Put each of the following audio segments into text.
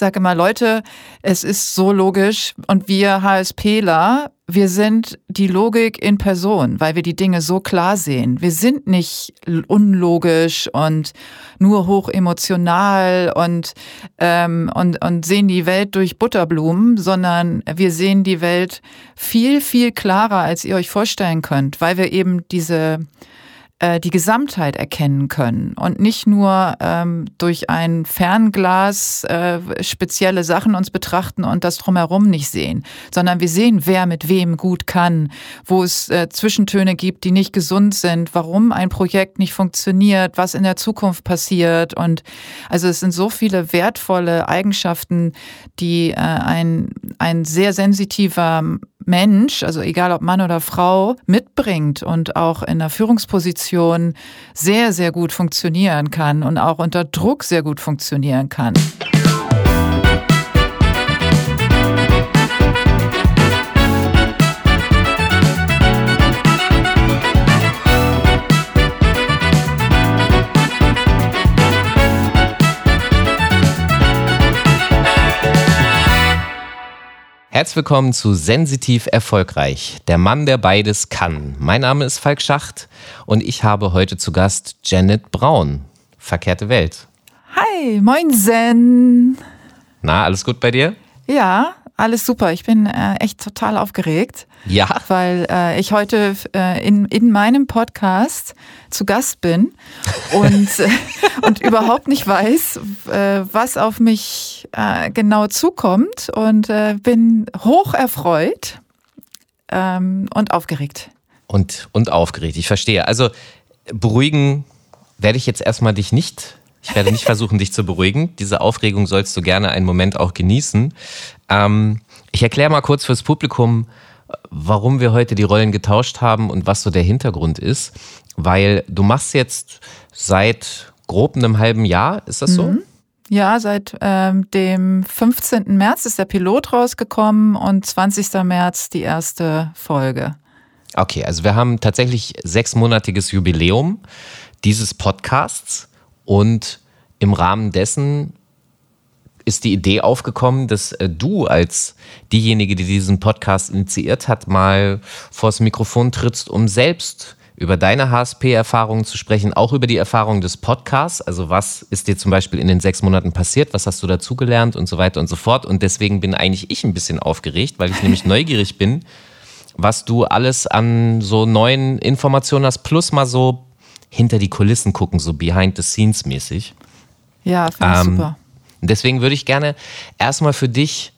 sage immer, Leute, es ist so logisch und wir HSPler, wir sind die Logik in Person, weil wir die Dinge so klar sehen. Wir sind nicht unlogisch und nur hoch emotional und, ähm, und, und sehen die Welt durch Butterblumen, sondern wir sehen die Welt viel, viel klarer, als ihr euch vorstellen könnt, weil wir eben diese die Gesamtheit erkennen können und nicht nur ähm, durch ein Fernglas äh, spezielle Sachen uns betrachten und das drumherum nicht sehen, sondern wir sehen, wer mit wem gut kann, wo es äh, Zwischentöne gibt, die nicht gesund sind, warum ein Projekt nicht funktioniert, was in der Zukunft passiert. Und also es sind so viele wertvolle Eigenschaften, die äh, ein, ein sehr sensitiver Mensch, also egal ob Mann oder Frau, mitbringt und auch in der Führungsposition sehr, sehr gut funktionieren kann und auch unter Druck sehr gut funktionieren kann. Herzlich willkommen zu Sensitiv Erfolgreich, der Mann, der beides kann. Mein Name ist Falk Schacht und ich habe heute zu Gast Janet Braun. Verkehrte Welt. Hi, moin Zen. Na, alles gut bei dir? Ja, alles super. Ich bin äh, echt total aufgeregt. Ja. Weil äh, ich heute äh, in, in meinem Podcast zu Gast bin und, äh, und überhaupt nicht weiß, äh, was auf mich äh, genau zukommt und bin hoch erfreut ähm, und aufgeregt. Und, und aufgeregt, ich verstehe. Also beruhigen werde ich jetzt erstmal dich nicht ich werde nicht versuchen, dich zu beruhigen. Diese Aufregung sollst du gerne einen Moment auch genießen. Ähm, ich erkläre mal kurz fürs Publikum, warum wir heute die Rollen getauscht haben und was so der Hintergrund ist. Weil du machst jetzt seit grob einem halben Jahr, ist das so? Mhm. Ja, seit ähm, dem 15. März ist der Pilot rausgekommen und 20. März die erste Folge. Okay, also wir haben tatsächlich sechsmonatiges Jubiläum dieses Podcasts. Und im Rahmen dessen ist die Idee aufgekommen, dass äh, du als diejenige, die diesen Podcast initiiert hat, mal vors Mikrofon trittst, um selbst über deine HSP-Erfahrungen zu sprechen, auch über die Erfahrungen des Podcasts. Also was ist dir zum Beispiel in den sechs Monaten passiert? Was hast du dazugelernt und so weiter und so fort? Und deswegen bin eigentlich ich ein bisschen aufgeregt, weil ich nämlich neugierig bin, was du alles an so neuen Informationen hast, plus mal so hinter die Kulissen gucken, so behind the scenes mäßig. Ja, finde ich ähm, super. Deswegen würde ich gerne erstmal für dich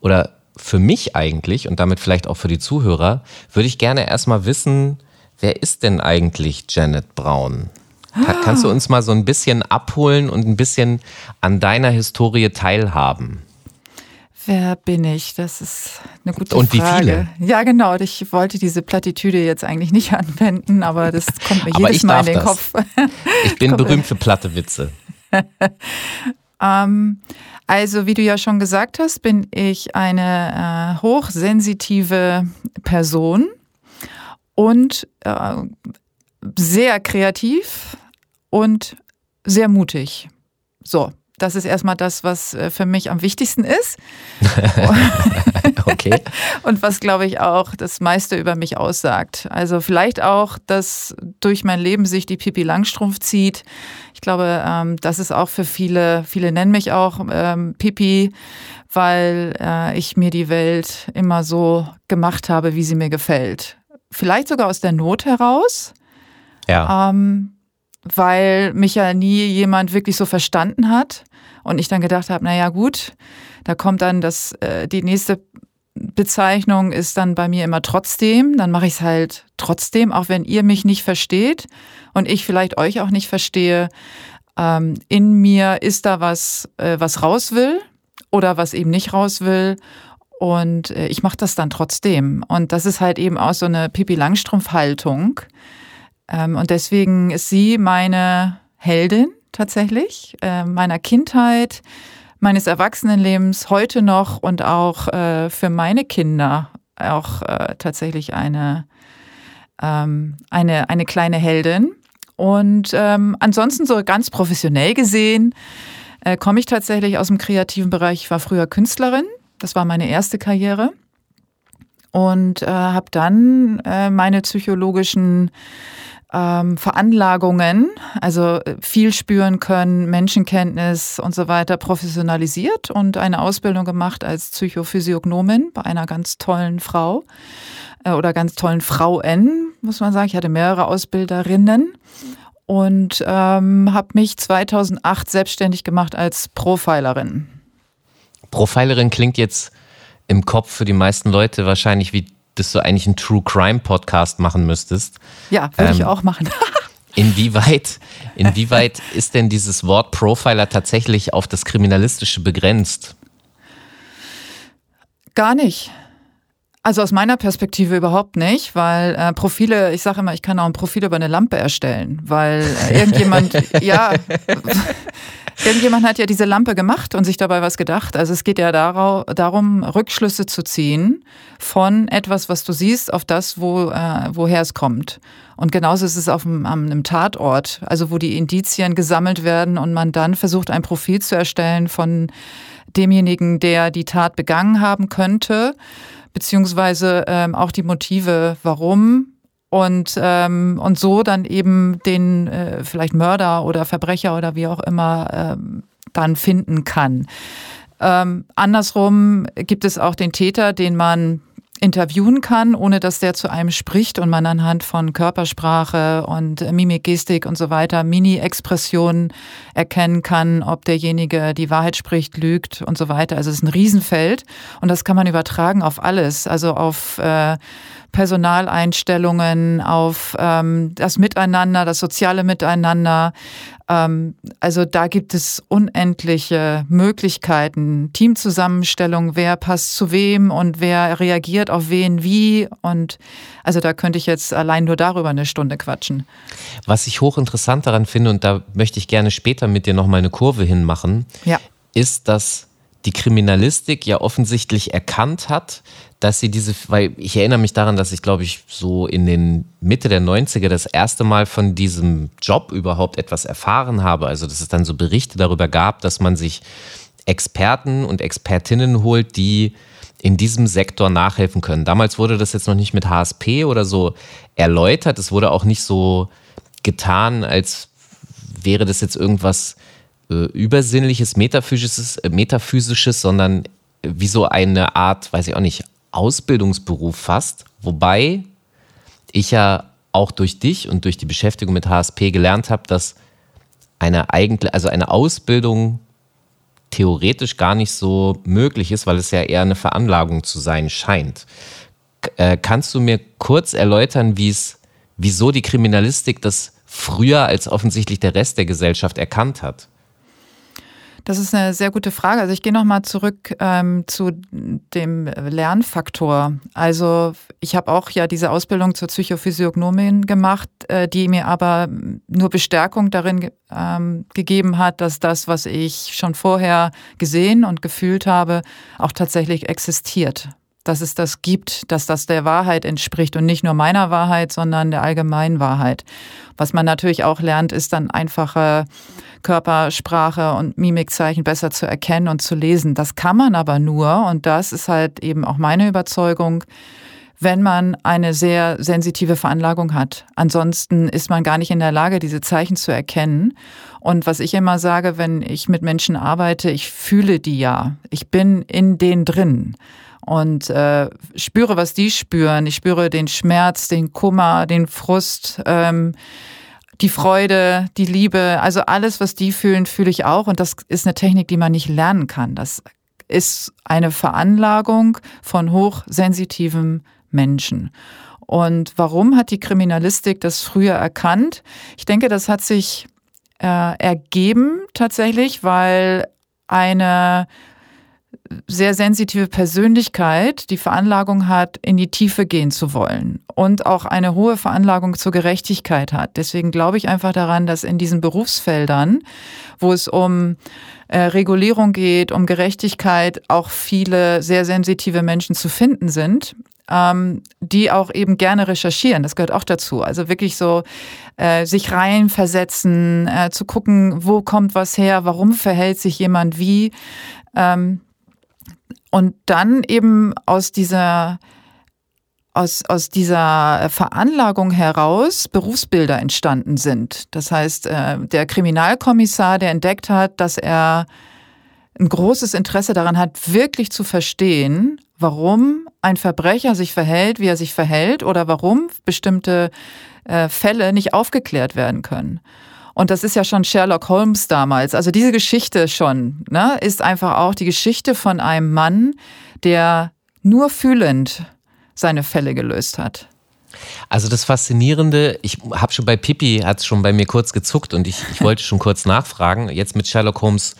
oder für mich eigentlich und damit vielleicht auch für die Zuhörer, würde ich gerne erstmal wissen, wer ist denn eigentlich Janet Braun? Kannst du uns mal so ein bisschen abholen und ein bisschen an deiner Historie teilhaben? Wer bin ich? Das ist eine gute Und Frage. Und wie viele? Ja, genau. Ich wollte diese Plattitüde jetzt eigentlich nicht anwenden, aber das kommt mir jedes Mal in den das. Kopf. Ich bin berühmt für platte Witze. ähm, also, wie du ja schon gesagt hast, bin ich eine äh, hochsensitive Person und äh, sehr kreativ und sehr mutig. So, das ist erstmal das, was äh, für mich am wichtigsten ist. okay. Und was, glaube ich, auch das meiste über mich aussagt. Also vielleicht auch, dass durch mein Leben sich die Pipi Langstrumpf zieht. Ich glaube, ähm, das ist auch für viele, viele nennen mich auch ähm, Pipi, weil äh, ich mir die Welt immer so gemacht habe, wie sie mir gefällt. Vielleicht sogar aus der Not heraus. Ja. Ähm, weil mich ja nie jemand wirklich so verstanden hat. Und ich dann gedacht habe, naja gut, da kommt dann das, äh, die nächste Bezeichnung ist dann bei mir immer trotzdem. Dann mache ich es halt trotzdem, auch wenn ihr mich nicht versteht und ich vielleicht euch auch nicht verstehe. Ähm, in mir ist da was, äh, was raus will oder was eben nicht raus will. Und äh, ich mache das dann trotzdem. Und das ist halt eben auch so eine Pipi Langstrumpf-Haltung. Ähm, und deswegen ist sie meine Heldin tatsächlich, äh, meiner Kindheit, meines Erwachsenenlebens heute noch und auch äh, für meine Kinder auch äh, tatsächlich eine, ähm, eine, eine kleine Heldin. Und ähm, ansonsten so ganz professionell gesehen, äh, komme ich tatsächlich aus dem kreativen Bereich. Ich war früher Künstlerin. Das war meine erste Karriere. Und äh, habe dann äh, meine psychologischen ähm, Veranlagungen, also äh, viel spüren können, Menschenkenntnis und so weiter, professionalisiert und eine Ausbildung gemacht als Psychophysiognomin bei einer ganz tollen Frau äh, oder ganz tollen Frau N, muss man sagen. Ich hatte mehrere Ausbilderinnen und ähm, habe mich 2008 selbstständig gemacht als Profilerin. Profilerin klingt jetzt im Kopf für die meisten Leute wahrscheinlich wie, dass du eigentlich einen True Crime Podcast machen müsstest. Ja, würde ähm, ich auch machen. inwieweit, inwieweit ist denn dieses Wort Profiler tatsächlich auf das Kriminalistische begrenzt? Gar nicht. Also aus meiner Perspektive überhaupt nicht, weil äh, Profile, ich sage immer, ich kann auch ein Profil über eine Lampe erstellen, weil äh, irgendjemand, ja, irgendjemand hat ja diese Lampe gemacht und sich dabei was gedacht. Also es geht ja darau, darum, Rückschlüsse zu ziehen von etwas, was du siehst, auf das, wo, äh, woher es kommt. Und genauso ist es auf einem, einem Tatort, also wo die Indizien gesammelt werden und man dann versucht, ein Profil zu erstellen von demjenigen, der die Tat begangen haben könnte beziehungsweise ähm, auch die Motive, warum und, ähm, und so dann eben den äh, vielleicht Mörder oder Verbrecher oder wie auch immer ähm, dann finden kann. Ähm, andersrum gibt es auch den Täter, den man interviewen kann, ohne dass der zu einem spricht und man anhand von Körpersprache und Mimik, Gestik und so weiter, Mini-Expressionen erkennen kann, ob derjenige die Wahrheit spricht, lügt und so weiter. Also es ist ein Riesenfeld und das kann man übertragen auf alles, also auf äh, Personaleinstellungen, auf ähm, das Miteinander, das soziale Miteinander. Ähm, also da gibt es unendliche Möglichkeiten, Teamzusammenstellung, wer passt zu wem und wer reagiert auf wen wie. Und also da könnte ich jetzt allein nur darüber eine Stunde quatschen. Was ich hochinteressant daran finde, und da möchte ich gerne später mit dir nochmal eine Kurve hinmachen, ja. ist, dass die Kriminalistik ja offensichtlich erkannt hat, dass sie diese, weil ich erinnere mich daran, dass ich glaube ich so in den Mitte der 90er das erste Mal von diesem Job überhaupt etwas erfahren habe. Also dass es dann so Berichte darüber gab, dass man sich Experten und Expertinnen holt, die in diesem Sektor nachhelfen können. Damals wurde das jetzt noch nicht mit HSP oder so erläutert. Es wurde auch nicht so getan, als wäre das jetzt irgendwas äh, Übersinnliches, Metaphysisches, äh, Metaphysisches, sondern wie so eine Art, weiß ich auch nicht, Ausbildungsberuf fast. Wobei ich ja auch durch dich und durch die Beschäftigung mit HSP gelernt habe, dass eine eigentlich, also eine Ausbildung theoretisch gar nicht so möglich ist, weil es ja eher eine Veranlagung zu sein scheint. Äh, kannst du mir kurz erläutern, wie es, wieso die Kriminalistik das früher als offensichtlich der Rest der Gesellschaft erkannt hat? Das ist eine sehr gute Frage. Also ich gehe nochmal zurück ähm, zu dem Lernfaktor. Also ich habe auch ja diese Ausbildung zur Psychophysiognomin gemacht, äh, die mir aber nur Bestärkung darin ähm, gegeben hat, dass das, was ich schon vorher gesehen und gefühlt habe, auch tatsächlich existiert. Dass es das gibt, dass das der Wahrheit entspricht und nicht nur meiner Wahrheit, sondern der allgemeinen Wahrheit. Was man natürlich auch lernt, ist dann einfache Körpersprache und Mimikzeichen besser zu erkennen und zu lesen. Das kann man aber nur, und das ist halt eben auch meine Überzeugung, wenn man eine sehr sensitive Veranlagung hat. Ansonsten ist man gar nicht in der Lage, diese Zeichen zu erkennen. Und was ich immer sage, wenn ich mit Menschen arbeite, ich fühle die ja. Ich bin in denen drin und äh, spüre, was die spüren. Ich spüre den Schmerz, den Kummer, den Frust. Ähm, die Freude, die Liebe, also alles, was die fühlen, fühle ich auch. Und das ist eine Technik, die man nicht lernen kann. Das ist eine Veranlagung von hochsensitiven Menschen. Und warum hat die Kriminalistik das früher erkannt? Ich denke, das hat sich äh, ergeben tatsächlich, weil eine sehr sensitive Persönlichkeit die Veranlagung hat, in die Tiefe gehen zu wollen und auch eine hohe Veranlagung zur Gerechtigkeit hat. Deswegen glaube ich einfach daran, dass in diesen Berufsfeldern, wo es um äh, Regulierung geht, um Gerechtigkeit, auch viele sehr sensitive Menschen zu finden sind. ähm, die auch eben gerne recherchieren. Das gehört auch dazu. Also wirklich so äh, sich reinversetzen, äh, zu gucken, wo kommt was her, warum verhält sich jemand wie. Ähm, und dann eben aus dieser aus, aus dieser Veranlagung heraus Berufsbilder entstanden sind. Das heißt, äh, der Kriminalkommissar, der entdeckt hat, dass er ein großes Interesse daran hat, wirklich zu verstehen, warum ein Verbrecher sich verhält, wie er sich verhält oder warum bestimmte äh, Fälle nicht aufgeklärt werden können. Und das ist ja schon Sherlock Holmes damals. Also diese Geschichte schon ne, ist einfach auch die Geschichte von einem Mann, der nur fühlend seine Fälle gelöst hat. Also das Faszinierende, ich habe schon bei Pippi, hat es schon bei mir kurz gezuckt und ich, ich wollte schon kurz nachfragen. Jetzt mit Sherlock Holmes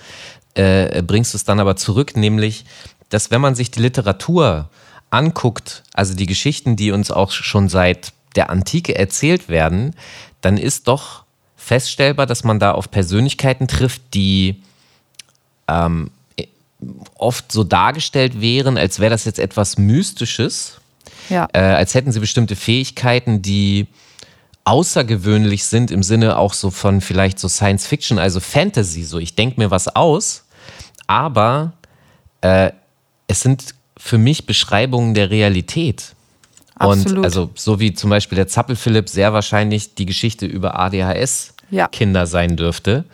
äh, bringst du es dann aber zurück, nämlich, dass wenn man sich die Literatur anguckt, also die Geschichten, die uns auch schon seit der Antike erzählt werden, dann ist doch feststellbar, dass man da auf Persönlichkeiten trifft, die ähm, oft so dargestellt wären, als wäre das jetzt etwas Mystisches, ja. äh, als hätten sie bestimmte Fähigkeiten, die außergewöhnlich sind im Sinne auch so von vielleicht so Science Fiction, also Fantasy, so ich denke mir was aus, aber äh, es sind für mich Beschreibungen der Realität. Absolut. Und also so wie zum Beispiel der Zappel-Philipp sehr wahrscheinlich die Geschichte über ADHS-Kinder ja. sein dürfte.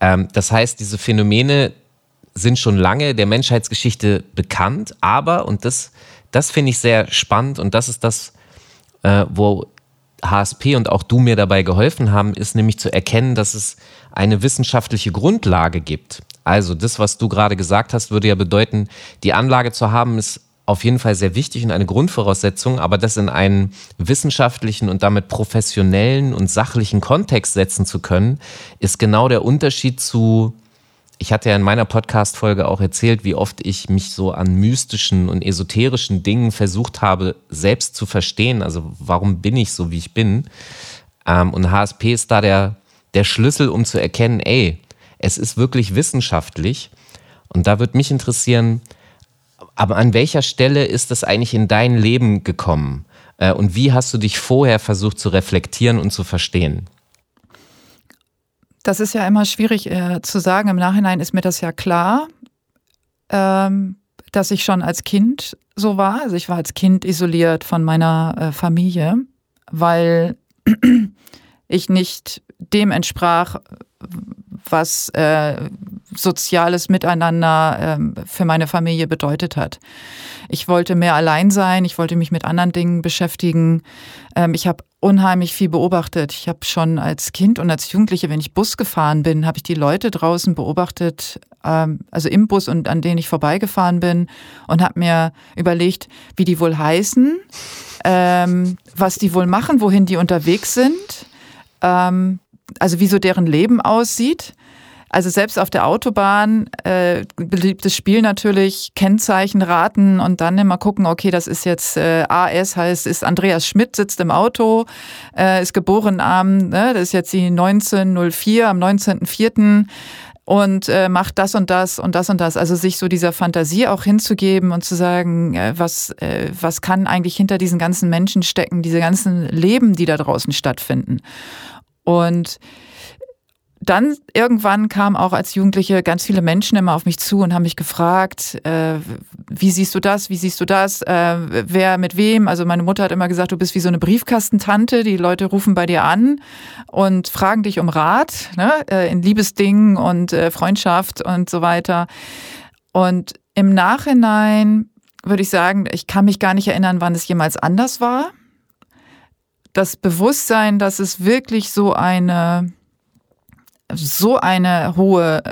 Ähm, das heißt, diese Phänomene sind schon lange der Menschheitsgeschichte bekannt, aber, und das, das finde ich sehr spannend und das ist das, äh, wo HSP und auch du mir dabei geholfen haben, ist nämlich zu erkennen, dass es eine wissenschaftliche Grundlage gibt. Also das, was du gerade gesagt hast, würde ja bedeuten, die Anlage zu haben, ist auf jeden Fall sehr wichtig und eine Grundvoraussetzung, aber das in einen wissenschaftlichen und damit professionellen und sachlichen Kontext setzen zu können, ist genau der Unterschied zu ich hatte ja in meiner Podcast-Folge auch erzählt, wie oft ich mich so an mystischen und esoterischen Dingen versucht habe, selbst zu verstehen. Also, warum bin ich so, wie ich bin? Ähm, und HSP ist da der, der Schlüssel, um zu erkennen, ey, es ist wirklich wissenschaftlich. Und da würde mich interessieren, aber an welcher Stelle ist das eigentlich in dein Leben gekommen? Äh, und wie hast du dich vorher versucht zu reflektieren und zu verstehen? Das ist ja immer schwierig äh, zu sagen. Im Nachhinein ist mir das ja klar, ähm, dass ich schon als Kind so war. Also ich war als Kind isoliert von meiner äh, Familie, weil ich nicht dem entsprach, was äh, soziales Miteinander äh, für meine Familie bedeutet hat. Ich wollte mehr allein sein, ich wollte mich mit anderen Dingen beschäftigen. Ähm, ich habe unheimlich viel beobachtet. Ich habe schon als Kind und als Jugendliche, wenn ich Bus gefahren bin, habe ich die Leute draußen beobachtet, ähm, also im Bus und an denen ich vorbeigefahren bin und habe mir überlegt, wie die wohl heißen, ähm, was die wohl machen, wohin die unterwegs sind, ähm, also wie so deren Leben aussieht. Also selbst auf der Autobahn, äh, beliebtes Spiel natürlich, Kennzeichen raten und dann immer gucken, okay, das ist jetzt äh, AS, heißt, ist Andreas Schmidt, sitzt im Auto, äh, ist geboren am, ne, das ist jetzt die 1904, am 19.04 und äh, macht das und das und das und das. Also sich so dieser Fantasie auch hinzugeben und zu sagen, äh, was, äh, was kann eigentlich hinter diesen ganzen Menschen stecken, diese ganzen Leben, die da draußen stattfinden. Und dann irgendwann kamen auch als Jugendliche ganz viele Menschen immer auf mich zu und haben mich gefragt, äh, wie siehst du das, wie siehst du das, äh, wer mit wem. Also meine Mutter hat immer gesagt, du bist wie so eine Briefkastentante, die Leute rufen bei dir an und fragen dich um Rat ne, äh, in Liebesdingen und äh, Freundschaft und so weiter. Und im Nachhinein würde ich sagen, ich kann mich gar nicht erinnern, wann es jemals anders war. Das Bewusstsein, dass es wirklich so eine so eine hohe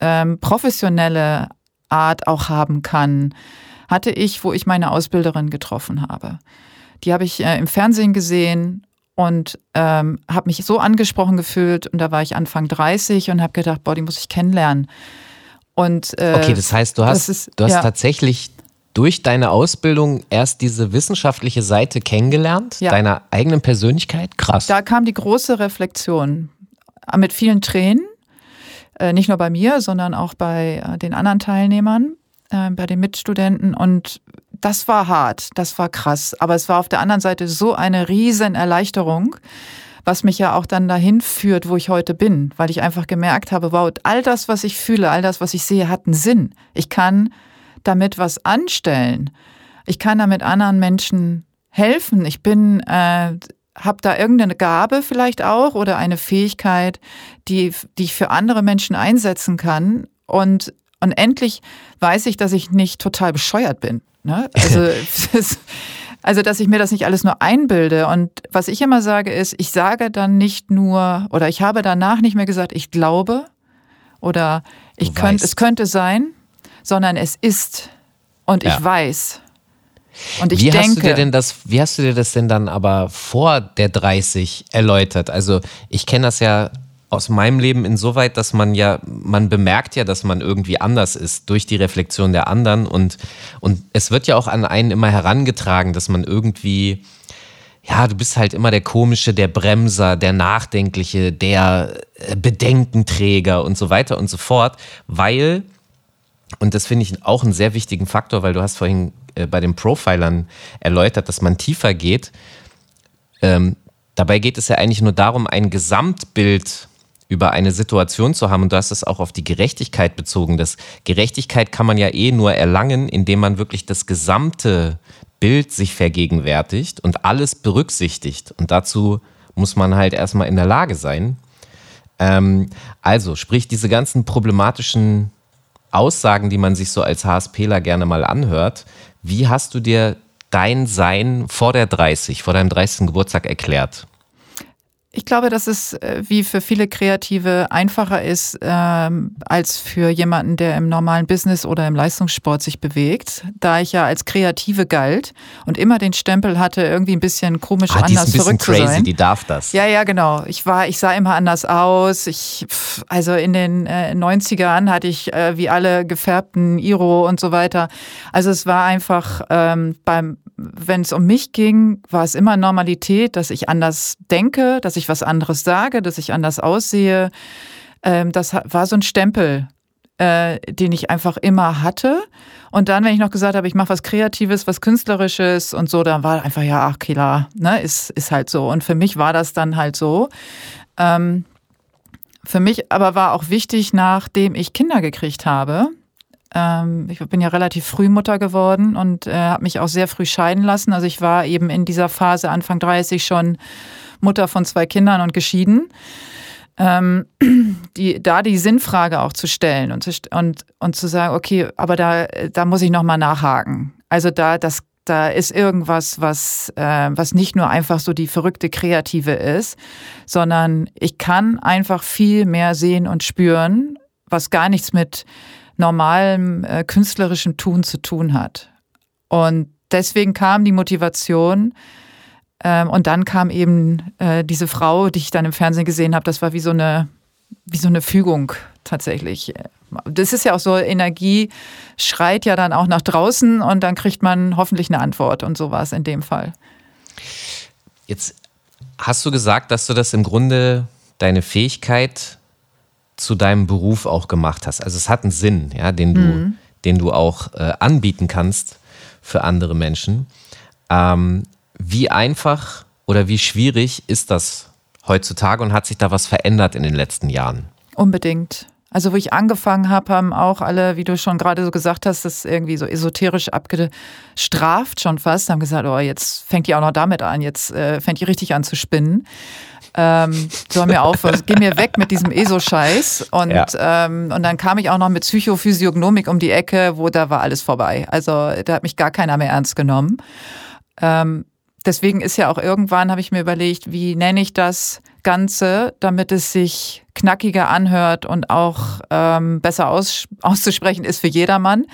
ähm, professionelle Art auch haben kann, hatte ich, wo ich meine Ausbilderin getroffen habe. Die habe ich äh, im Fernsehen gesehen und ähm, habe mich so angesprochen gefühlt und da war ich Anfang 30 und habe gedacht, boah, die muss ich kennenlernen. Und, äh, okay, das heißt, du hast, ist, du hast ja. tatsächlich durch deine Ausbildung erst diese wissenschaftliche Seite kennengelernt, ja. deiner eigenen Persönlichkeit? Krass. Da kam die große Reflexion mit vielen Tränen, äh, nicht nur bei mir, sondern auch bei äh, den anderen Teilnehmern, äh, bei den Mitstudenten. Und das war hart, das war krass. Aber es war auf der anderen Seite so eine riesen Erleichterung, was mich ja auch dann dahin führt, wo ich heute bin, weil ich einfach gemerkt habe, wow, all das, was ich fühle, all das, was ich sehe, hat einen Sinn. Ich kann damit was anstellen. Ich kann damit anderen Menschen helfen. Ich bin, äh, habe da irgendeine Gabe vielleicht auch oder eine Fähigkeit, die, die ich für andere Menschen einsetzen kann. Und, und endlich weiß ich, dass ich nicht total bescheuert bin. Ne? Also, also, dass ich mir das nicht alles nur einbilde. Und was ich immer sage, ist, ich sage dann nicht nur, oder ich habe danach nicht mehr gesagt, ich glaube oder ich könnte, es könnte sein, sondern es ist und ja. ich weiß. Und ich wie denke, hast du dir denn das, wie hast du dir das denn dann aber vor der 30 erläutert? Also ich kenne das ja aus meinem Leben insoweit, dass man ja, man bemerkt ja, dass man irgendwie anders ist durch die Reflexion der anderen und, und es wird ja auch an einen immer herangetragen, dass man irgendwie, ja, du bist halt immer der Komische, der Bremser, der Nachdenkliche, der äh, Bedenkenträger und so weiter und so fort, weil, und das finde ich auch einen sehr wichtigen Faktor, weil du hast vorhin äh, bei den Profilern erläutert, dass man tiefer geht. Ähm, dabei geht es ja eigentlich nur darum, ein Gesamtbild über eine Situation zu haben. Und du hast es auch auf die Gerechtigkeit bezogen. Das Gerechtigkeit kann man ja eh nur erlangen, indem man wirklich das gesamte Bild sich vergegenwärtigt und alles berücksichtigt. Und dazu muss man halt erstmal in der Lage sein. Ähm, also, sprich, diese ganzen problematischen Aussagen, die man sich so als HSPler gerne mal anhört, wie hast du dir dein Sein vor der 30, vor deinem 30. Geburtstag erklärt? Ich glaube, dass es äh, wie für viele Kreative einfacher ist ähm, als für jemanden, der im normalen Business oder im Leistungssport sich bewegt, da ich ja als Kreative galt und immer den Stempel hatte, irgendwie ein bisschen komisch ah, anders die ist ein bisschen crazy, sein. Die darf das. Ja, ja, genau. Ich war, ich sah immer anders aus. Ich, also in den äh, 90ern hatte ich äh, wie alle gefärbten Iro und so weiter. Also es war einfach ähm, beim wenn es um mich ging, war es immer Normalität, dass ich anders denke, dass ich was anderes sage, dass ich anders aussehe. Ähm, das war so ein Stempel, äh, den ich einfach immer hatte. Und dann, wenn ich noch gesagt habe, ich mache was Kreatives, was Künstlerisches und so, dann war einfach, ja, ach klar, ne, ist, ist halt so. Und für mich war das dann halt so. Ähm, für mich aber war auch wichtig, nachdem ich Kinder gekriegt habe, ähm, ich bin ja relativ früh Mutter geworden und äh, habe mich auch sehr früh scheiden lassen. Also ich war eben in dieser Phase Anfang 30 schon Mutter von zwei Kindern und geschieden. Ähm, die, da die Sinnfrage auch zu stellen und zu, und, und zu sagen, okay, aber da, da muss ich nochmal nachhaken. Also da, das, da ist irgendwas, was, äh, was nicht nur einfach so die verrückte Kreative ist, sondern ich kann einfach viel mehr sehen und spüren, was gar nichts mit normalem äh, künstlerischem Tun zu tun hat. Und deswegen kam die Motivation. Ähm, und dann kam eben äh, diese Frau, die ich dann im Fernsehen gesehen habe. Das war wie so eine, wie so eine Fügung tatsächlich. Das ist ja auch so, Energie schreit ja dann auch nach draußen und dann kriegt man hoffentlich eine Antwort. Und so war es in dem Fall. Jetzt hast du gesagt, dass du das im Grunde deine Fähigkeit zu deinem Beruf auch gemacht hast. Also es hat einen Sinn, ja, den du, mhm. den du auch äh, anbieten kannst für andere Menschen. Ähm, wie einfach oder wie schwierig ist das heutzutage und hat sich da was verändert in den letzten Jahren? Unbedingt. Also wo ich angefangen habe, haben auch alle, wie du schon gerade so gesagt hast, das irgendwie so esoterisch abgestraft schon fast, haben gesagt, oh, jetzt fängt die auch noch damit an, jetzt äh, fängt die richtig an zu spinnen ähm, soll mir auf, geh mir weg mit diesem ESO-Scheiß. Und, ja. ähm, und dann kam ich auch noch mit Psychophysiognomik um die Ecke, wo da war alles vorbei. Also da hat mich gar keiner mehr ernst genommen. Ähm, deswegen ist ja auch irgendwann, habe ich mir überlegt, wie nenne ich das Ganze, damit es sich knackiger anhört und auch ähm, besser aus, auszusprechen ist für jedermann.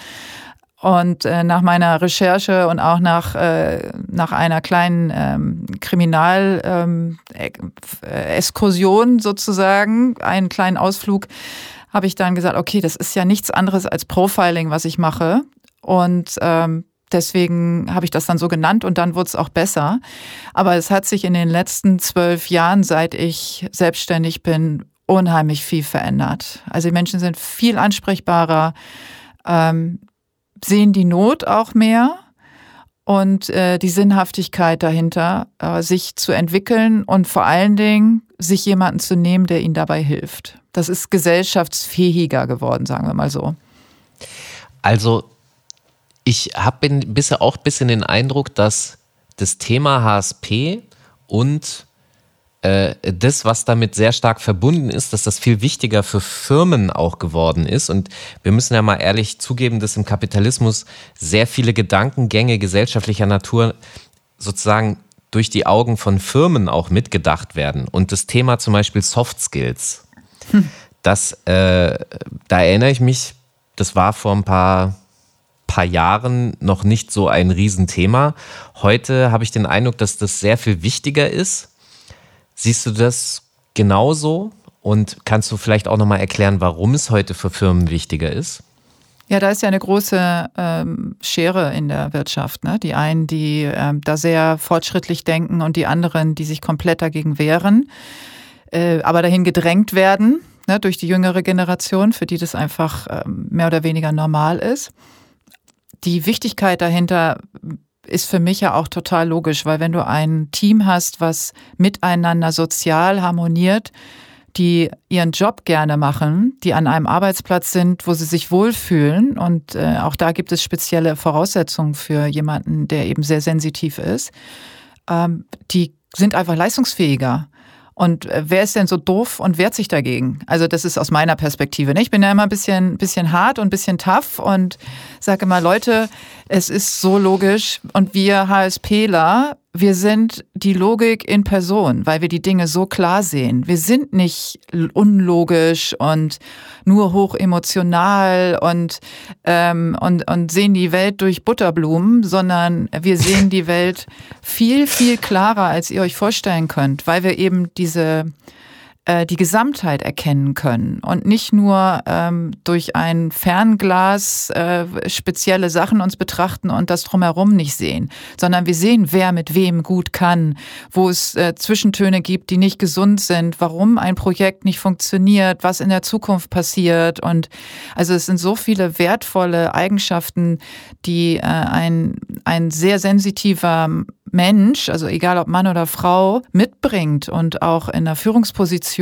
Und äh, nach meiner Recherche und auch nach, äh, nach einer kleinen ähm, Kriminal-Exkursion ähm, sozusagen, einen kleinen Ausflug, habe ich dann gesagt, okay, das ist ja nichts anderes als Profiling, was ich mache. Und ähm, deswegen habe ich das dann so genannt und dann wurde es auch besser. Aber es hat sich in den letzten zwölf Jahren, seit ich selbstständig bin, unheimlich viel verändert. Also die Menschen sind viel ansprechbarer. Ähm, sehen die Not auch mehr und äh, die Sinnhaftigkeit dahinter, äh, sich zu entwickeln und vor allen Dingen sich jemanden zu nehmen, der ihnen dabei hilft. Das ist gesellschaftsfähiger geworden, sagen wir mal so. Also ich habe bisher auch ein bisschen den Eindruck, dass das Thema HSP und äh, das, was damit sehr stark verbunden ist, dass das viel wichtiger für Firmen auch geworden ist. Und wir müssen ja mal ehrlich zugeben, dass im Kapitalismus sehr viele Gedankengänge gesellschaftlicher Natur sozusagen durch die Augen von Firmen auch mitgedacht werden. Und das Thema zum Beispiel Soft Skills, hm. das, äh, da erinnere ich mich, das war vor ein paar, paar Jahren noch nicht so ein Riesenthema. Heute habe ich den Eindruck, dass das sehr viel wichtiger ist Siehst du das genauso? Und kannst du vielleicht auch nochmal erklären, warum es heute für Firmen wichtiger ist? Ja, da ist ja eine große ähm, Schere in der Wirtschaft. Ne? Die einen, die ähm, da sehr fortschrittlich denken und die anderen, die sich komplett dagegen wehren, äh, aber dahin gedrängt werden ne, durch die jüngere Generation, für die das einfach ähm, mehr oder weniger normal ist. Die Wichtigkeit dahinter ist für mich ja auch total logisch, weil wenn du ein Team hast, was miteinander sozial harmoniert, die ihren Job gerne machen, die an einem Arbeitsplatz sind, wo sie sich wohlfühlen. Und äh, auch da gibt es spezielle Voraussetzungen für jemanden, der eben sehr sensitiv ist. Ähm, die sind einfach leistungsfähiger. Und äh, wer ist denn so doof und wehrt sich dagegen? Also das ist aus meiner Perspektive. Ne? Ich bin ja immer ein bisschen, bisschen hart und ein bisschen tough und sage immer, Leute, es ist so logisch. Und wir HSPler, wir sind die Logik in Person, weil wir die Dinge so klar sehen. Wir sind nicht unlogisch und nur hoch emotional und, ähm, und, und sehen die Welt durch Butterblumen, sondern wir sehen die Welt viel, viel klarer, als ihr euch vorstellen könnt, weil wir eben diese äh, die Gesamtheit erkennen können und nicht nur ähm, durch ein Fernglas äh, spezielle Sachen uns betrachten und das drumherum nicht sehen, sondern wir sehen, wer mit wem gut kann, wo es äh, Zwischentöne gibt, die nicht gesund sind, warum ein Projekt nicht funktioniert, was in der Zukunft passiert. Und also es sind so viele wertvolle Eigenschaften, die äh, ein, ein sehr sensitiver Mensch, also egal ob Mann oder Frau, mitbringt und auch in einer Führungsposition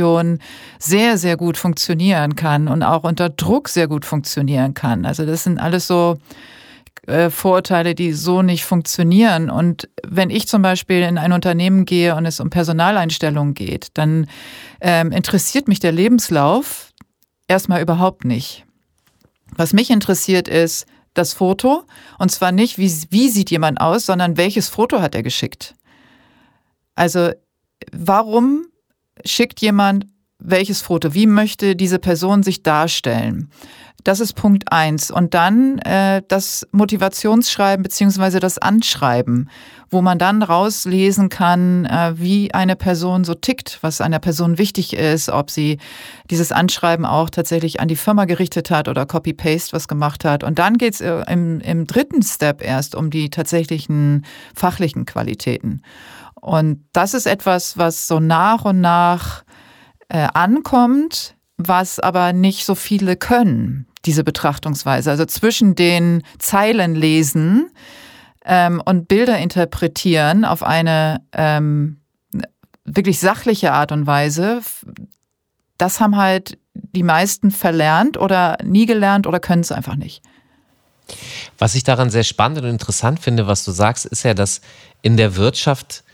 sehr, sehr gut funktionieren kann und auch unter Druck sehr gut funktionieren kann. Also das sind alles so äh, Vorurteile, die so nicht funktionieren. Und wenn ich zum Beispiel in ein Unternehmen gehe und es um Personaleinstellungen geht, dann ähm, interessiert mich der Lebenslauf erstmal überhaupt nicht. Was mich interessiert ist, das Foto. Und zwar nicht, wie, wie sieht jemand aus, sondern welches Foto hat er geschickt. Also warum schickt jemand welches Foto? Wie möchte diese Person sich darstellen? Das ist Punkt eins. Und dann äh, das Motivationsschreiben beziehungsweise das Anschreiben, wo man dann rauslesen kann, äh, wie eine Person so tickt, was einer Person wichtig ist, ob sie dieses Anschreiben auch tatsächlich an die Firma gerichtet hat oder Copy-Paste was gemacht hat. Und dann geht's äh, im, im dritten Step erst um die tatsächlichen fachlichen Qualitäten. Und das ist etwas, was so nach und nach äh, ankommt, was aber nicht so viele können, diese Betrachtungsweise. Also zwischen den Zeilen lesen ähm, und Bilder interpretieren auf eine ähm, wirklich sachliche Art und Weise, das haben halt die meisten verlernt oder nie gelernt oder können es einfach nicht. Was ich daran sehr spannend und interessant finde, was du sagst, ist ja, dass in der Wirtschaft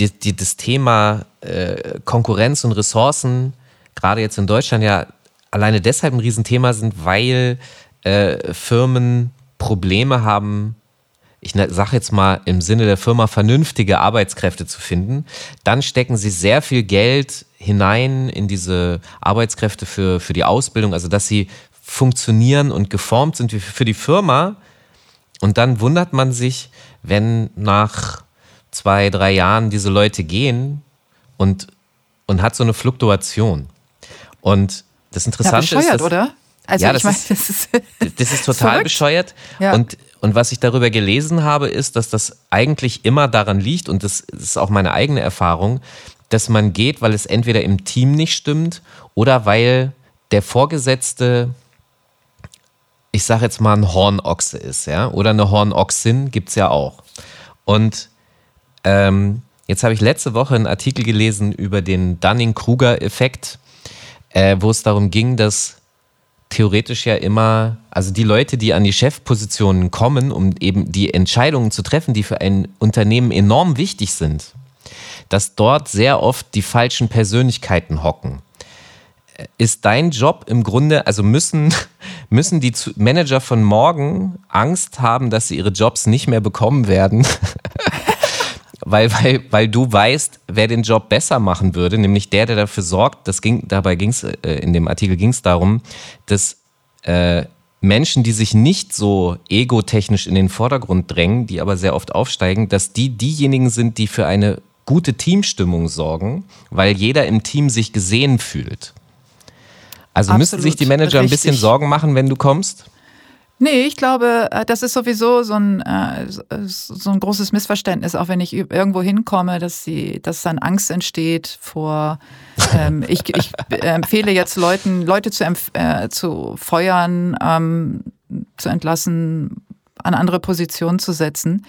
die, die, das Thema äh, Konkurrenz und Ressourcen gerade jetzt in Deutschland ja alleine deshalb ein Riesenthema sind, weil äh, Firmen Probleme haben, ich ne, sage jetzt mal im Sinne der Firma, vernünftige Arbeitskräfte zu finden, dann stecken sie sehr viel Geld hinein in diese Arbeitskräfte für, für die Ausbildung, also dass sie funktionieren und geformt sind für die Firma. Und dann wundert man sich, wenn nach zwei, drei Jahren diese Leute gehen und, und hat so eine Fluktuation. Und das Interessante ja, ist. Dass, oder? Also ja, das, mein, ist, das, ist, das ist total verrückt. bescheuert. Ja. Und, und was ich darüber gelesen habe, ist, dass das eigentlich immer daran liegt, und das ist auch meine eigene Erfahrung, dass man geht, weil es entweder im Team nicht stimmt oder weil der Vorgesetzte ich sage jetzt mal, ein Hornochse ist, ja, oder eine Hornochsin gibt es ja auch. Und ähm, jetzt habe ich letzte Woche einen Artikel gelesen über den Dunning-Kruger-Effekt, äh, wo es darum ging, dass theoretisch ja immer, also die Leute, die an die Chefpositionen kommen, um eben die Entscheidungen zu treffen, die für ein Unternehmen enorm wichtig sind, dass dort sehr oft die falschen Persönlichkeiten hocken. Ist dein Job im Grunde, also müssen, müssen die Manager von morgen Angst haben, dass sie ihre Jobs nicht mehr bekommen werden? weil, weil, weil du weißt, wer den Job besser machen würde, nämlich der, der dafür sorgt, das ging, dabei ging es, äh, in dem Artikel ging es darum, dass äh, Menschen, die sich nicht so egotechnisch in den Vordergrund drängen, die aber sehr oft aufsteigen, dass die diejenigen sind, die für eine gute Teamstimmung sorgen, weil jeder im Team sich gesehen fühlt. Also Absolut, müssen sich die Manager richtig. ein bisschen Sorgen machen, wenn du kommst? Nee, ich glaube, äh, das ist sowieso so ein, äh, so ein großes Missverständnis, auch wenn ich irgendwo hinkomme, dass, sie, dass dann Angst entsteht vor, ähm, ich, ich empfehle jetzt Leuten, Leute zu, äh, zu feuern, ähm, zu entlassen, an andere Positionen zu setzen.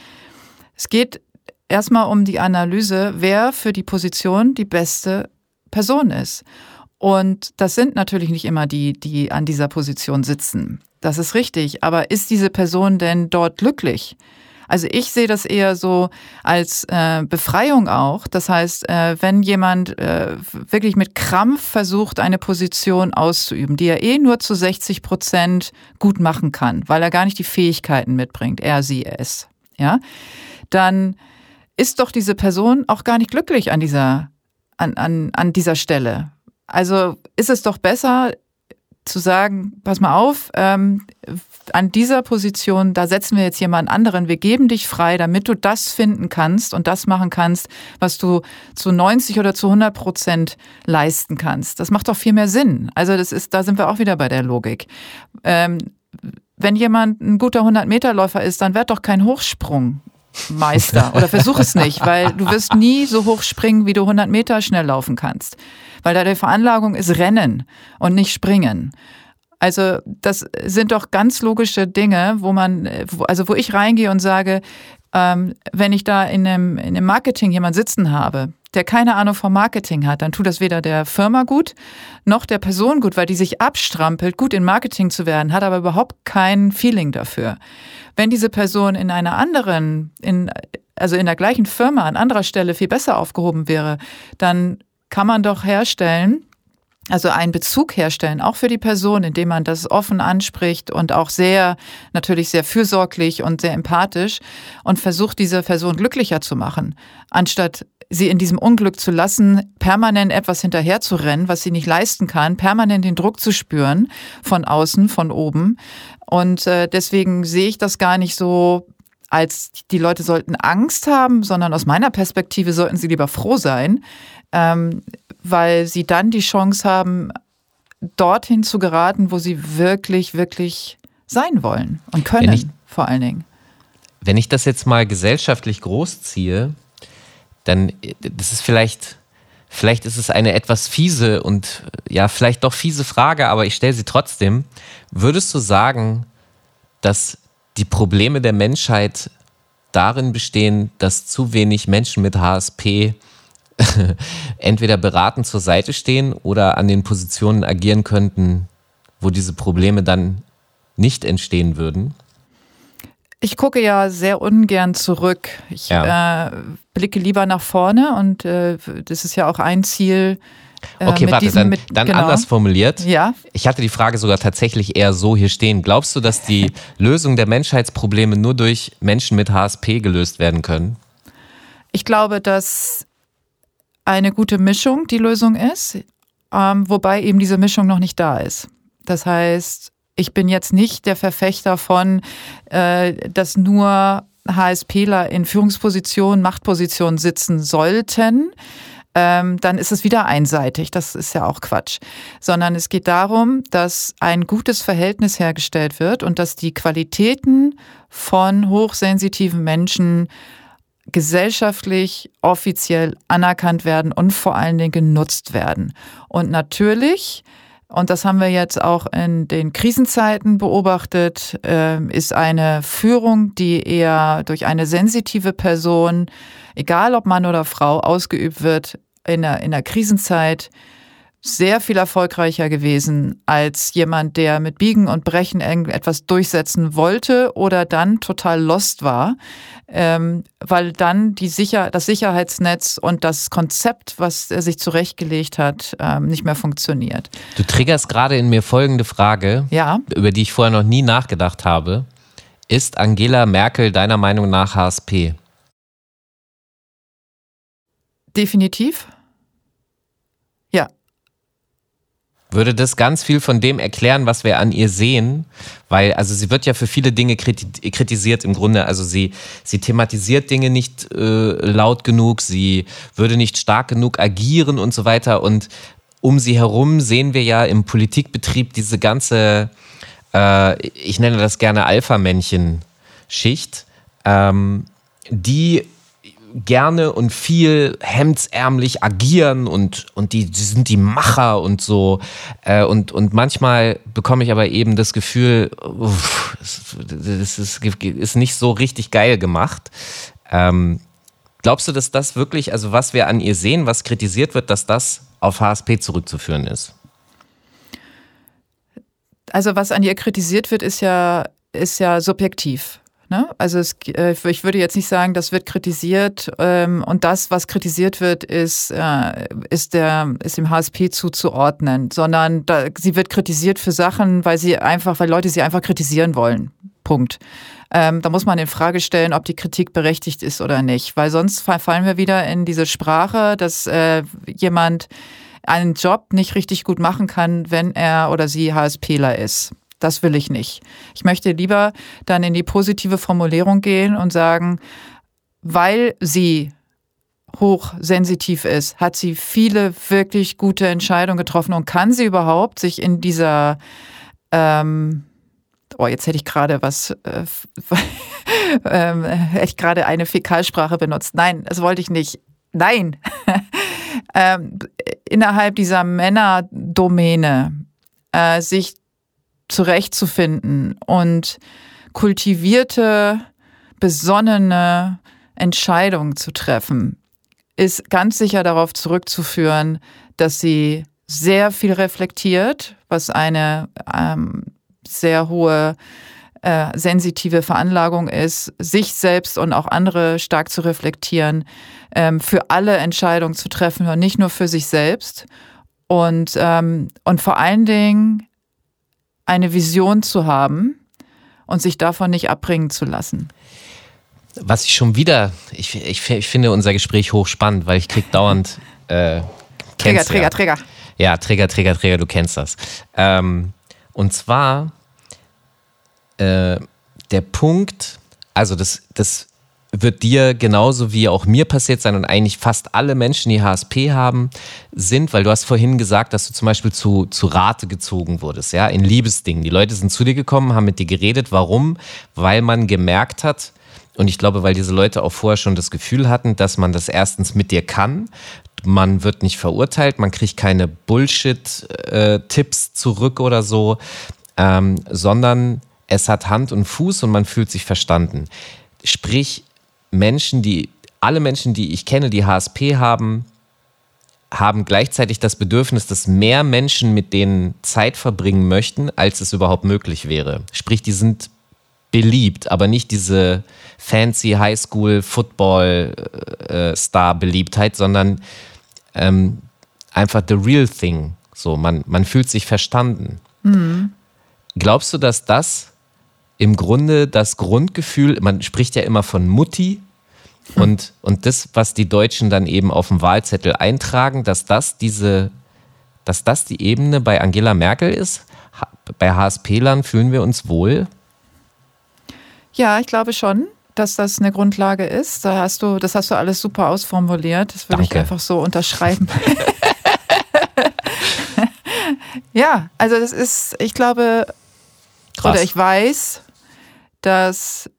Es geht erstmal um die Analyse, wer für die Position die beste Person ist. Und das sind natürlich nicht immer die, die an dieser Position sitzen. Das ist richtig. Aber ist diese Person denn dort glücklich? Also ich sehe das eher so als äh, Befreiung auch. Das heißt, äh, wenn jemand äh, wirklich mit Krampf versucht, eine Position auszuüben, die er eh nur zu 60 Prozent gut machen kann, weil er gar nicht die Fähigkeiten mitbringt, er, sie, es, ja, dann ist doch diese Person auch gar nicht glücklich an dieser, an, an, an dieser Stelle. Also ist es doch besser, zu sagen, pass mal auf, ähm, an dieser Position, da setzen wir jetzt jemand anderen, wir geben dich frei, damit du das finden kannst und das machen kannst, was du zu 90 oder zu 100 Prozent leisten kannst. Das macht doch viel mehr Sinn. Also das ist, da sind wir auch wieder bei der Logik. Ähm, wenn jemand ein guter 100-Meter-Läufer ist, dann wird doch kein Hochsprung Meister oder versuch es nicht, weil du wirst nie so hoch springen, wie du 100 Meter schnell laufen kannst weil da die Veranlagung ist Rennen und nicht Springen. Also das sind doch ganz logische Dinge, wo man, also wo ich reingehe und sage, ähm, wenn ich da in einem, in einem Marketing jemand sitzen habe, der keine Ahnung vom Marketing hat, dann tut das weder der Firma gut, noch der Person gut, weil die sich abstrampelt, gut in Marketing zu werden, hat aber überhaupt kein Feeling dafür. Wenn diese Person in einer anderen, in, also in der gleichen Firma an anderer Stelle viel besser aufgehoben wäre, dann kann man doch herstellen, also einen Bezug herstellen, auch für die Person, indem man das offen anspricht und auch sehr, natürlich sehr fürsorglich und sehr empathisch und versucht, diese Person glücklicher zu machen, anstatt sie in diesem Unglück zu lassen, permanent etwas hinterher zu rennen, was sie nicht leisten kann, permanent den Druck zu spüren von außen, von oben. Und äh, deswegen sehe ich das gar nicht so als die Leute sollten Angst haben, sondern aus meiner Perspektive sollten sie lieber froh sein, ähm, weil sie dann die Chance haben, dorthin zu geraten, wo sie wirklich, wirklich sein wollen und können, ich, vor allen Dingen. Wenn ich das jetzt mal gesellschaftlich großziehe, dann das ist vielleicht, vielleicht ist es eine etwas fiese und ja, vielleicht doch fiese Frage, aber ich stelle sie trotzdem. Würdest du sagen, dass die Probleme der Menschheit darin bestehen, dass zu wenig Menschen mit HSP entweder beratend zur Seite stehen oder an den Positionen agieren könnten, wo diese Probleme dann nicht entstehen würden? Ich gucke ja sehr ungern zurück. Ich ja. äh, blicke lieber nach vorne und äh, das ist ja auch ein Ziel. Äh, okay, warte, diesem, dann, mit, dann genau. anders formuliert. Ja. Ich hatte die Frage sogar tatsächlich eher so hier stehen. Glaubst du, dass die Lösung der Menschheitsprobleme nur durch Menschen mit HSP gelöst werden können? Ich glaube, dass eine gute Mischung die Lösung ist, ähm, wobei eben diese Mischung noch nicht da ist. Das heißt, ich bin jetzt nicht der Verfechter von, äh, dass nur HSPler in Führungspositionen, Machtpositionen sitzen sollten. Ähm, dann ist es wieder einseitig. Das ist ja auch Quatsch. Sondern es geht darum, dass ein gutes Verhältnis hergestellt wird und dass die Qualitäten von hochsensitiven Menschen gesellschaftlich offiziell anerkannt werden und vor allen Dingen genutzt werden. Und natürlich und das haben wir jetzt auch in den Krisenzeiten beobachtet, äh, ist eine Führung, die eher durch eine sensitive Person, egal ob Mann oder Frau, ausgeübt wird in der, in der Krisenzeit, sehr viel erfolgreicher gewesen als jemand, der mit Biegen und Brechen irgendetwas durchsetzen wollte oder dann total lost war, ähm, weil dann die Sicher das Sicherheitsnetz und das Konzept, was er sich zurechtgelegt hat, ähm, nicht mehr funktioniert. Du triggerst gerade in mir folgende Frage, ja? über die ich vorher noch nie nachgedacht habe. Ist Angela Merkel deiner Meinung nach HSP? Definitiv. Ja, würde das ganz viel von dem erklären, was wir an ihr sehen, weil also sie wird ja für viele Dinge kritisiert im Grunde, also sie sie thematisiert Dinge nicht äh, laut genug, sie würde nicht stark genug agieren und so weiter. Und um sie herum sehen wir ja im Politikbetrieb diese ganze äh, ich nenne das gerne Alpha-Männchen Schicht, ähm, die gerne und viel hemdsärmlich agieren und, und die, die sind die Macher und so. Äh, und, und manchmal bekomme ich aber eben das Gefühl, uff, das ist, ist nicht so richtig geil gemacht. Ähm, glaubst du, dass das wirklich, also was wir an ihr sehen, was kritisiert wird, dass das auf HSP zurückzuführen ist? Also was an ihr kritisiert wird, ist ja, ist ja subjektiv. Ne? Also es, äh, ich würde jetzt nicht sagen, das wird kritisiert ähm, und das, was kritisiert wird, ist, äh, ist, der, ist dem HSP zuzuordnen, sondern da, sie wird kritisiert für Sachen, weil sie einfach, weil Leute sie einfach kritisieren wollen. Punkt. Ähm, da muss man in Frage stellen, ob die Kritik berechtigt ist oder nicht, weil sonst fallen wir wieder in diese Sprache, dass äh, jemand einen Job nicht richtig gut machen kann, wenn er oder sie HSPler ist. Das will ich nicht. Ich möchte lieber dann in die positive Formulierung gehen und sagen, weil sie hochsensitiv ist, hat sie viele wirklich gute Entscheidungen getroffen und kann sie überhaupt sich in dieser ähm, oh, jetzt hätte ich gerade was, äh, ähm, hätte ich gerade eine Fäkalsprache benutzt. Nein, das wollte ich nicht. Nein. ähm, innerhalb dieser Männerdomäne äh, sich zurechtzufinden und kultivierte, besonnene Entscheidungen zu treffen, ist ganz sicher darauf zurückzuführen, dass sie sehr viel reflektiert, was eine ähm, sehr hohe äh, sensitive Veranlagung ist, sich selbst und auch andere stark zu reflektieren, ähm, für alle Entscheidungen zu treffen und nicht nur für sich selbst. Und, ähm, und vor allen Dingen eine Vision zu haben und sich davon nicht abbringen zu lassen. Was ich schon wieder, ich, ich, ich finde unser Gespräch hochspannend, weil ich krieg dauernd äh, Träger, Träger, ja. Träger. Ja, Träger, Träger, Träger, du kennst das. Ähm, und zwar äh, der Punkt, also das, das wird dir genauso wie auch mir passiert sein und eigentlich fast alle Menschen, die HSP haben, sind, weil du hast vorhin gesagt, dass du zum Beispiel zu, zu Rate gezogen wurdest, ja, in Liebesdingen. Die Leute sind zu dir gekommen, haben mit dir geredet. Warum? Weil man gemerkt hat, und ich glaube, weil diese Leute auch vorher schon das Gefühl hatten, dass man das erstens mit dir kann. Man wird nicht verurteilt, man kriegt keine Bullshit-Tipps äh, zurück oder so, ähm, sondern es hat Hand und Fuß und man fühlt sich verstanden. Sprich, Menschen, die, alle Menschen, die ich kenne, die HSP haben, haben gleichzeitig das Bedürfnis, dass mehr Menschen mit denen Zeit verbringen möchten, als es überhaupt möglich wäre. Sprich, die sind beliebt, aber nicht diese fancy Highschool Football äh, Star Beliebtheit, sondern ähm, einfach the real thing. So, man, man fühlt sich verstanden. Mhm. Glaubst du, dass das im Grunde das Grundgefühl, man spricht ja immer von Mutti und, und das, was die Deutschen dann eben auf dem Wahlzettel eintragen, dass das diese, dass das die Ebene bei Angela Merkel ist. Bei HSP-Lern fühlen wir uns wohl. Ja, ich glaube schon, dass das eine Grundlage ist. Da hast du, das hast du alles super ausformuliert. Das würde ich einfach so unterschreiben. ja, also das ist, ich glaube, Krass. oder ich weiß, dass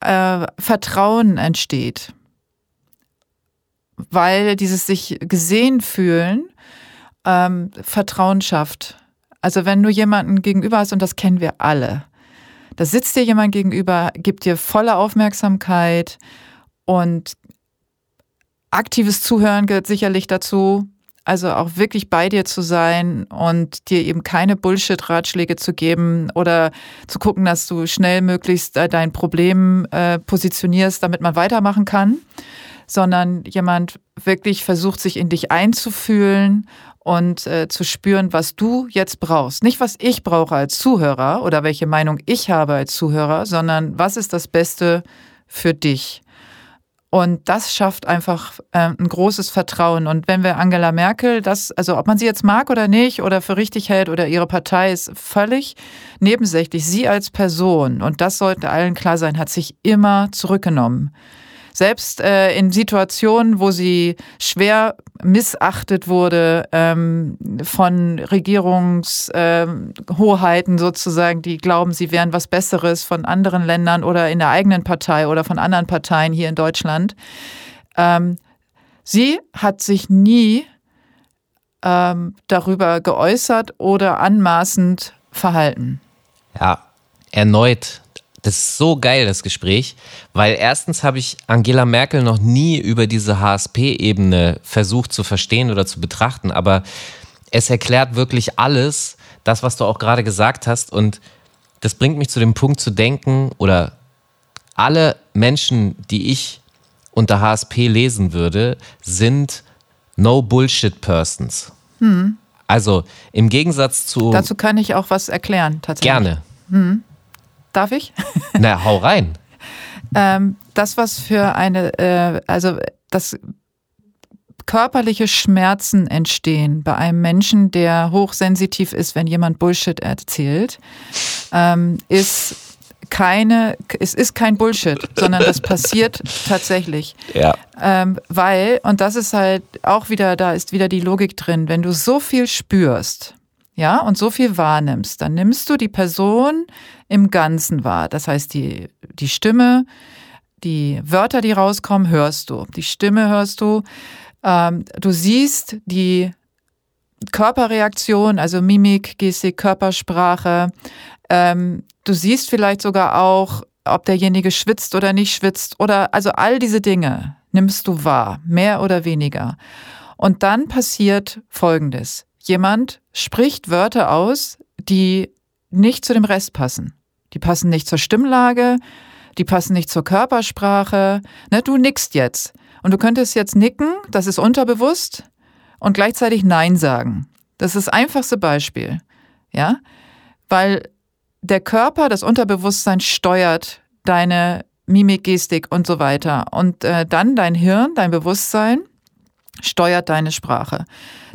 äh, Vertrauen entsteht, weil dieses sich gesehen fühlen ähm, Vertrauen schafft. Also wenn du jemanden gegenüber hast, und das kennen wir alle, da sitzt dir jemand gegenüber, gibt dir volle Aufmerksamkeit und aktives Zuhören gehört sicherlich dazu. Also auch wirklich bei dir zu sein und dir eben keine Bullshit-Ratschläge zu geben oder zu gucken, dass du schnell möglichst äh, dein Problem äh, positionierst, damit man weitermachen kann, sondern jemand wirklich versucht, sich in dich einzufühlen und äh, zu spüren, was du jetzt brauchst. Nicht, was ich brauche als Zuhörer oder welche Meinung ich habe als Zuhörer, sondern was ist das Beste für dich. Und das schafft einfach äh, ein großes Vertrauen. Und wenn wir Angela Merkel, das, also ob man sie jetzt mag oder nicht oder für richtig hält oder ihre Partei ist völlig nebensächlich. Sie als Person, und das sollte allen klar sein, hat sich immer zurückgenommen. Selbst äh, in Situationen, wo sie schwer missachtet wurde ähm, von Regierungshoheiten ähm, sozusagen, die glauben, sie wären was Besseres von anderen Ländern oder in der eigenen Partei oder von anderen Parteien hier in Deutschland. Ähm, sie hat sich nie ähm, darüber geäußert oder anmaßend verhalten. Ja, erneut das ist so geil, das Gespräch, weil erstens habe ich Angela Merkel noch nie über diese HSP-Ebene versucht zu verstehen oder zu betrachten, aber es erklärt wirklich alles, das, was du auch gerade gesagt hast. Und das bringt mich zu dem Punkt zu denken, oder alle Menschen, die ich unter HSP lesen würde, sind No-Bullshit-Persons. Hm. Also im Gegensatz zu. Dazu kann ich auch was erklären, tatsächlich. Gerne. Hm. Darf ich? Na, hau rein. ähm, das, was für eine, äh, also das körperliche Schmerzen entstehen bei einem Menschen, der hochsensitiv ist, wenn jemand Bullshit erzählt, ähm, ist keine, es ist kein Bullshit, sondern das passiert tatsächlich. Ja. Ähm, weil, und das ist halt auch wieder, da ist wieder die Logik drin, wenn du so viel spürst, ja, und so viel wahrnimmst, dann nimmst du die Person im Ganzen wahr. Das heißt, die, die Stimme, die Wörter, die rauskommen, hörst du. Die Stimme hörst du. Ähm, du siehst die Körperreaktion, also Mimik, Gestik, Körpersprache. Ähm, du siehst vielleicht sogar auch, ob derjenige schwitzt oder nicht schwitzt oder also all diese Dinge nimmst du wahr, mehr oder weniger. Und dann passiert Folgendes. Jemand spricht Wörter aus, die nicht zu dem Rest passen. Die passen nicht zur Stimmlage, die passen nicht zur Körpersprache. Ne, du nickst jetzt. Und du könntest jetzt nicken, das ist unterbewusst, und gleichzeitig Nein sagen. Das ist das einfachste Beispiel. Ja? Weil der Körper, das Unterbewusstsein steuert deine Mimik, Gestik und so weiter. Und äh, dann dein Hirn, dein Bewusstsein steuert deine Sprache.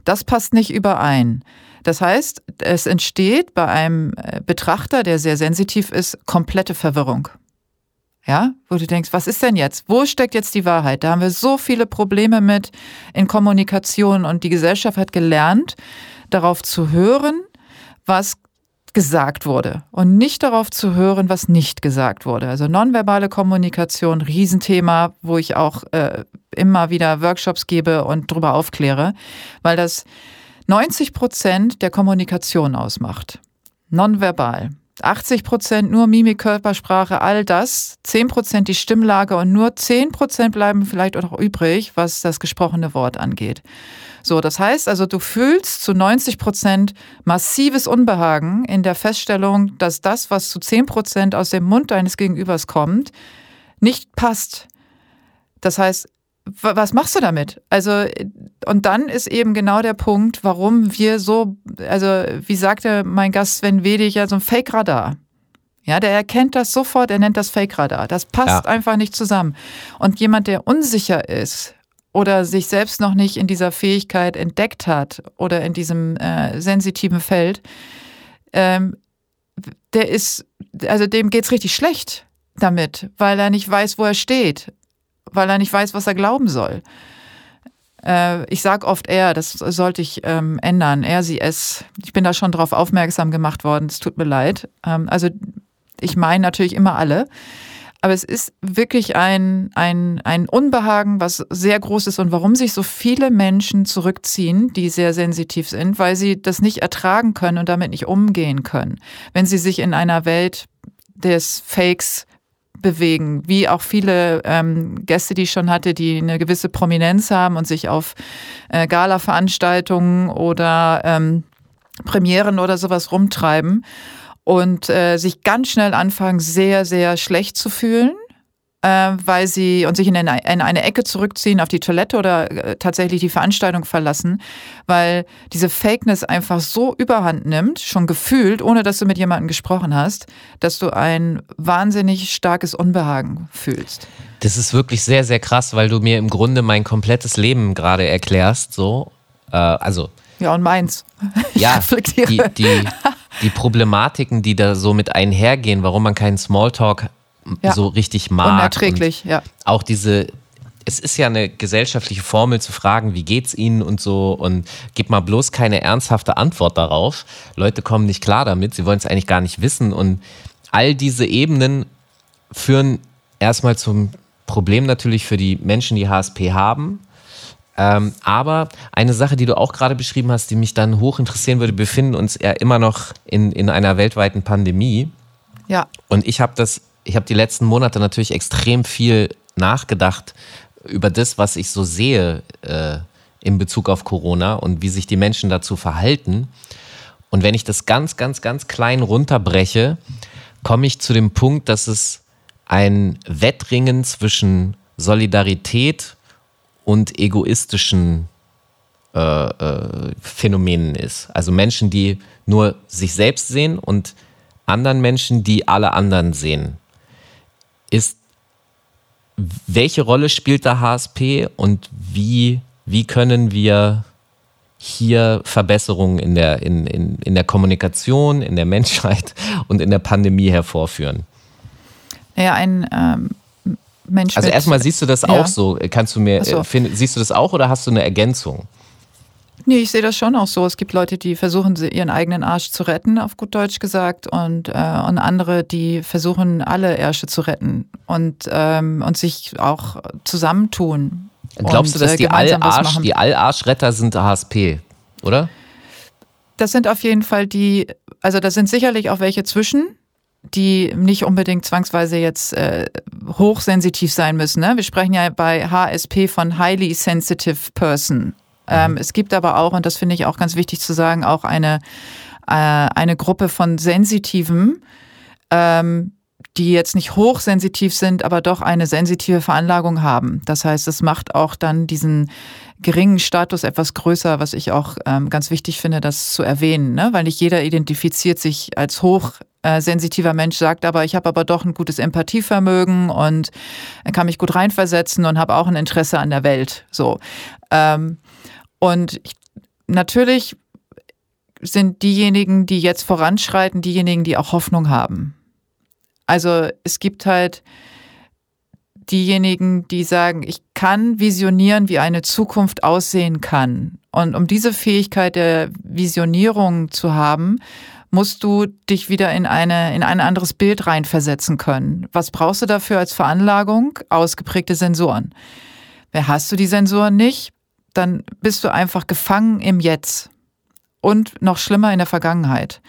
Das passt nicht überein. Das heißt, es entsteht bei einem äh, Betrachter, der sehr sensitiv ist, komplette Verwirrung. Ja, wo du denkst, was ist denn jetzt? Wo steckt jetzt die Wahrheit? Da haben wir so viele Probleme mit in Kommunikation und die Gesellschaft hat gelernt, darauf zu hören, was gesagt wurde und nicht darauf zu hören, was nicht gesagt wurde. Also nonverbale Kommunikation, Riesenthema, wo ich auch äh, immer wieder Workshops gebe und darüber aufkläre, weil das 90 Prozent der Kommunikation ausmacht. Nonverbal. 80 Prozent nur Mimik, Körpersprache, all das. 10 Prozent die Stimmlage und nur 10 Prozent bleiben vielleicht auch noch übrig, was das gesprochene Wort angeht. So, das heißt also, du fühlst zu 90 Prozent massives Unbehagen in der Feststellung, dass das, was zu 10 Prozent aus dem Mund deines Gegenübers kommt, nicht passt. Das heißt, was machst du damit? Also, und dann ist eben genau der Punkt, warum wir so, also, wie sagte mein Gast Sven Wedig, ja, so ein Fake-Radar. Ja, der erkennt das sofort, er nennt das Fake-Radar. Das passt ja. einfach nicht zusammen. Und jemand, der unsicher ist oder sich selbst noch nicht in dieser Fähigkeit entdeckt hat oder in diesem äh, sensitiven Feld, ähm, der ist, also dem geht's richtig schlecht damit, weil er nicht weiß, wo er steht weil er nicht weiß, was er glauben soll. Äh, ich sage oft er, das sollte ich ähm, ändern. Er, sie, es. Ich bin da schon drauf aufmerksam gemacht worden. Es tut mir leid. Ähm, also ich meine natürlich immer alle. Aber es ist wirklich ein, ein, ein Unbehagen, was sehr groß ist und warum sich so viele Menschen zurückziehen, die sehr sensitiv sind, weil sie das nicht ertragen können und damit nicht umgehen können. Wenn sie sich in einer Welt des Fakes bewegen, wie auch viele ähm, Gäste, die ich schon hatte, die eine gewisse Prominenz haben und sich auf äh, Gala-Veranstaltungen oder ähm, Premieren oder sowas rumtreiben und äh, sich ganz schnell anfangen, sehr, sehr schlecht zu fühlen weil sie und sich in eine, in eine Ecke zurückziehen, auf die Toilette oder äh, tatsächlich die Veranstaltung verlassen, weil diese Fakeness einfach so überhand nimmt, schon gefühlt, ohne dass du mit jemandem gesprochen hast, dass du ein wahnsinnig starkes Unbehagen fühlst. Das ist wirklich sehr, sehr krass, weil du mir im Grunde mein komplettes Leben gerade erklärst, so. Äh, also. Ja, und meins. Ja, die, die, die Problematiken, die da so mit einhergehen, warum man keinen Smalltalk ja. so richtig mag. Unerträglich, ja. Auch diese, es ist ja eine gesellschaftliche Formel zu fragen, wie geht's Ihnen und so und gib mal bloß keine ernsthafte Antwort darauf. Leute kommen nicht klar damit, sie wollen es eigentlich gar nicht wissen und all diese Ebenen führen erstmal zum Problem natürlich für die Menschen, die HSP haben. Ähm, aber eine Sache, die du auch gerade beschrieben hast, die mich dann hoch interessieren würde, befinden uns ja immer noch in, in einer weltweiten Pandemie. Ja. Und ich habe das ich habe die letzten Monate natürlich extrem viel nachgedacht über das, was ich so sehe äh, in Bezug auf Corona und wie sich die Menschen dazu verhalten. Und wenn ich das ganz, ganz, ganz klein runterbreche, komme ich zu dem Punkt, dass es ein Wettringen zwischen Solidarität und egoistischen äh, äh, Phänomenen ist. Also Menschen, die nur sich selbst sehen und anderen Menschen, die alle anderen sehen ist, welche Rolle spielt der HSP und wie, wie können wir hier Verbesserungen in der, in, in, in der Kommunikation, in der Menschheit und in der Pandemie hervorführen? Naja, ein ähm, Mensch. Also erstmal siehst du das ja. auch so. Kannst du mir, so. find, siehst du das auch oder hast du eine Ergänzung? Nee, ich sehe das schon auch so. Es gibt Leute, die versuchen, ihren eigenen Arsch zu retten, auf gut Deutsch gesagt, und, äh, und andere, die versuchen, alle Ärsche zu retten und, ähm, und sich auch zusammentun. Glaubst und, du, dass äh, die Allarsch, die Allarschretter sind HSP, oder? Das sind auf jeden Fall die, also da sind sicherlich auch welche zwischen, die nicht unbedingt zwangsweise jetzt äh, hochsensitiv sein müssen. Ne? Wir sprechen ja bei HSP von Highly Sensitive Person. Ähm, es gibt aber auch, und das finde ich auch ganz wichtig zu sagen, auch eine, äh, eine Gruppe von Sensitiven, ähm, die jetzt nicht hochsensitiv sind, aber doch eine sensitive Veranlagung haben. Das heißt, es macht auch dann diesen geringen Status etwas größer, was ich auch ähm, ganz wichtig finde, das zu erwähnen, ne? weil nicht jeder identifiziert sich als hochsensitiver Mensch, sagt aber, ich habe aber doch ein gutes Empathievermögen und kann mich gut reinversetzen und habe auch ein Interesse an der Welt. So. Ähm, und ich, natürlich sind diejenigen, die jetzt voranschreiten, diejenigen, die auch Hoffnung haben. Also es gibt halt diejenigen, die sagen, ich kann visionieren, wie eine Zukunft aussehen kann. Und um diese Fähigkeit der Visionierung zu haben, musst du dich wieder in, eine, in ein anderes Bild reinversetzen können. Was brauchst du dafür als Veranlagung? Ausgeprägte Sensoren. Wer hast du die Sensoren nicht? Dann bist du einfach gefangen im Jetzt und noch schlimmer in der Vergangenheit.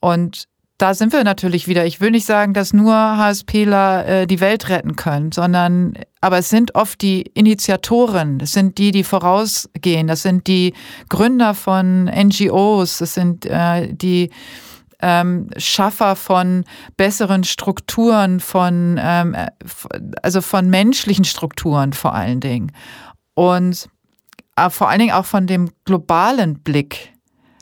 Und da sind wir natürlich wieder. Ich will nicht sagen, dass nur HSPler äh, die Welt retten können, sondern aber es sind oft die Initiatoren, es sind die, die vorausgehen, das sind die Gründer von NGOs, das sind äh, die ähm, Schaffer von besseren Strukturen, von ähm, äh, also von menschlichen Strukturen vor allen Dingen. Und vor allen Dingen auch von dem globalen Blick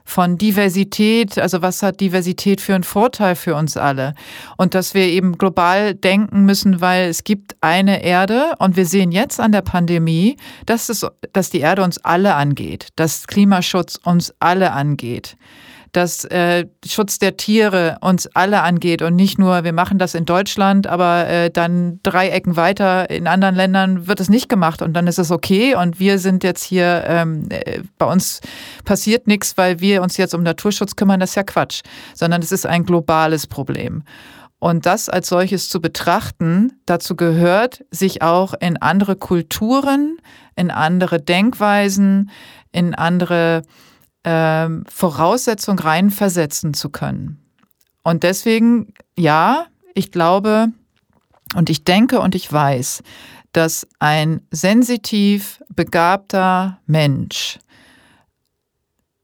von Diversität, also was hat Diversität für einen Vorteil für uns alle? Und dass wir eben global denken müssen, weil es gibt eine Erde und wir sehen jetzt an der Pandemie, dass, es, dass die Erde uns alle angeht, dass Klimaschutz uns alle angeht dass äh, Schutz der Tiere uns alle angeht und nicht nur, wir machen das in Deutschland, aber äh, dann drei Ecken weiter in anderen Ländern wird es nicht gemacht und dann ist es okay und wir sind jetzt hier, ähm, äh, bei uns passiert nichts, weil wir uns jetzt um Naturschutz kümmern, das ist ja Quatsch, sondern es ist ein globales Problem. Und das als solches zu betrachten, dazu gehört, sich auch in andere Kulturen, in andere Denkweisen, in andere äh, Voraussetzungen reinversetzen zu können. Und deswegen, ja, ich glaube und ich denke und ich weiß, dass ein sensitiv begabter Mensch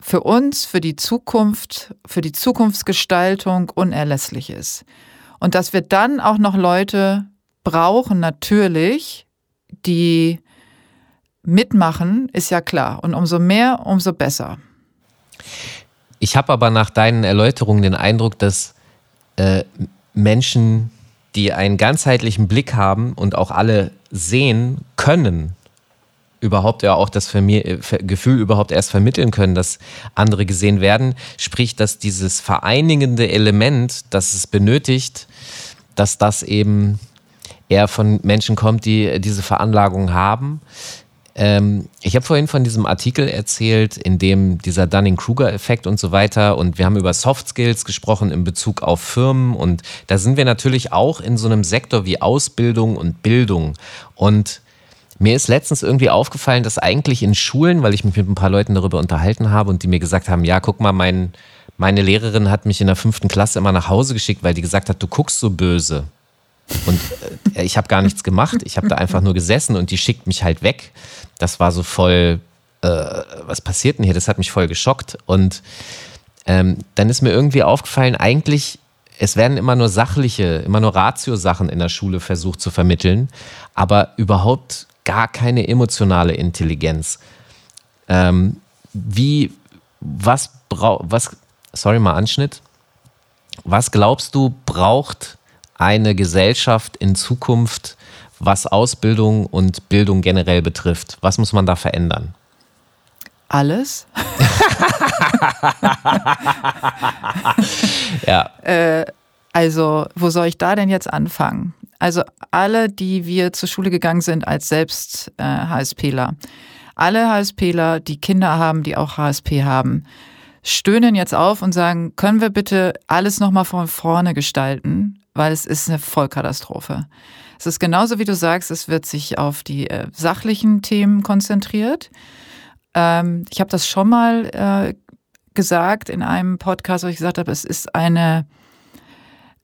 für uns, für die Zukunft, für die Zukunftsgestaltung unerlässlich ist. Und dass wir dann auch noch Leute brauchen, natürlich, die mitmachen, ist ja klar. Und umso mehr, umso besser. Ich habe aber nach deinen Erläuterungen den Eindruck, dass äh, Menschen, die einen ganzheitlichen Blick haben und auch alle sehen können, überhaupt ja auch das Gefühl überhaupt erst vermitteln können, dass andere gesehen werden. Sprich, dass dieses vereinigende Element, das es benötigt, dass das eben eher von Menschen kommt, die diese Veranlagung haben. Ähm, ich habe vorhin von diesem Artikel erzählt, in dem dieser Dunning-Kruger-Effekt und so weiter und wir haben über Soft Skills gesprochen in Bezug auf Firmen und da sind wir natürlich auch in so einem Sektor wie Ausbildung und Bildung und mir ist letztens irgendwie aufgefallen, dass eigentlich in Schulen, weil ich mich mit ein paar Leuten darüber unterhalten habe und die mir gesagt haben, ja, guck mal, mein, meine Lehrerin hat mich in der fünften Klasse immer nach Hause geschickt, weil die gesagt hat, du guckst so böse. Und äh, ich habe gar nichts gemacht. Ich habe da einfach nur gesessen und die schickt mich halt weg. Das war so voll, äh, was passiert denn hier? Das hat mich voll geschockt. Und ähm, dann ist mir irgendwie aufgefallen, eigentlich, es werden immer nur sachliche, immer nur Ratio-Sachen in der Schule versucht zu vermitteln, aber überhaupt gar keine emotionale Intelligenz. Ähm, wie, was braucht, was, sorry mal Anschnitt, was glaubst du, braucht eine Gesellschaft in Zukunft, was Ausbildung und Bildung generell betrifft? Was muss man da verändern? Alles. ja. Äh, also, wo soll ich da denn jetzt anfangen? Also alle, die wir zur Schule gegangen sind als selbst äh, HSPler, alle HSPler, die Kinder haben, die auch HSP haben, stöhnen jetzt auf und sagen, können wir bitte alles nochmal von vorne gestalten, weil es ist eine Vollkatastrophe. Es ist genauso wie du sagst, es wird sich auf die äh, sachlichen Themen konzentriert. Ähm, ich habe das schon mal äh, gesagt in einem Podcast, wo ich gesagt habe, es ist eine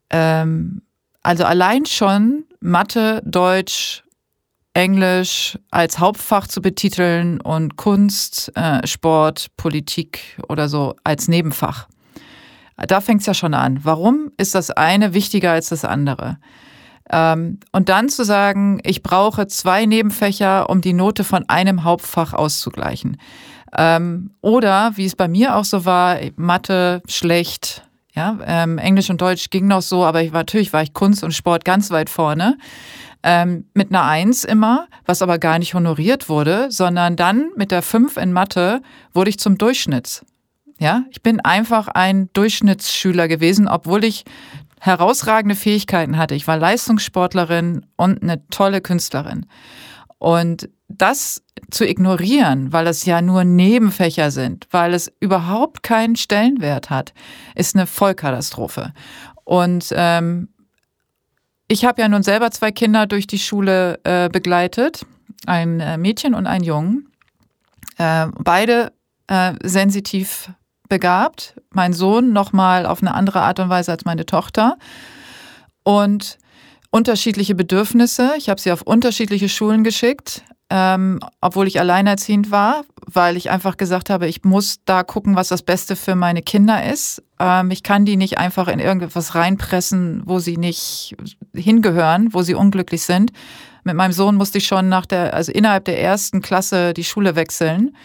ähm, also allein schon Mathe, Deutsch, Englisch als Hauptfach zu betiteln und Kunst, äh, Sport, Politik oder so als Nebenfach. Da fängt es ja schon an. Warum ist das eine wichtiger als das andere? Ähm, und dann zu sagen, ich brauche zwei Nebenfächer, um die Note von einem Hauptfach auszugleichen. Ähm, oder, wie es bei mir auch so war, Mathe schlecht, ja, ähm, Englisch und Deutsch ging noch so, aber ich war, natürlich war ich Kunst und Sport ganz weit vorne. Mit einer Eins immer, was aber gar nicht honoriert wurde, sondern dann mit der Fünf in Mathe wurde ich zum Durchschnitts. Ja, ich bin einfach ein Durchschnittsschüler gewesen, obwohl ich herausragende Fähigkeiten hatte. Ich war Leistungssportlerin und eine tolle Künstlerin. Und das zu ignorieren, weil es ja nur Nebenfächer sind, weil es überhaupt keinen Stellenwert hat, ist eine Vollkatastrophe. Und ähm, ich habe ja nun selber zwei Kinder durch die Schule äh, begleitet, ein äh, Mädchen und ein Jungen. Äh, beide äh, sensitiv begabt. Mein Sohn nochmal auf eine andere Art und Weise als meine Tochter. Und unterschiedliche Bedürfnisse. Ich habe sie auf unterschiedliche Schulen geschickt, ähm, obwohl ich alleinerziehend war, weil ich einfach gesagt habe, ich muss da gucken, was das Beste für meine Kinder ist. Ähm, ich kann die nicht einfach in irgendetwas reinpressen, wo sie nicht hingehören, wo sie unglücklich sind. Mit meinem Sohn musste ich schon nach der, also innerhalb der ersten Klasse die Schule wechseln,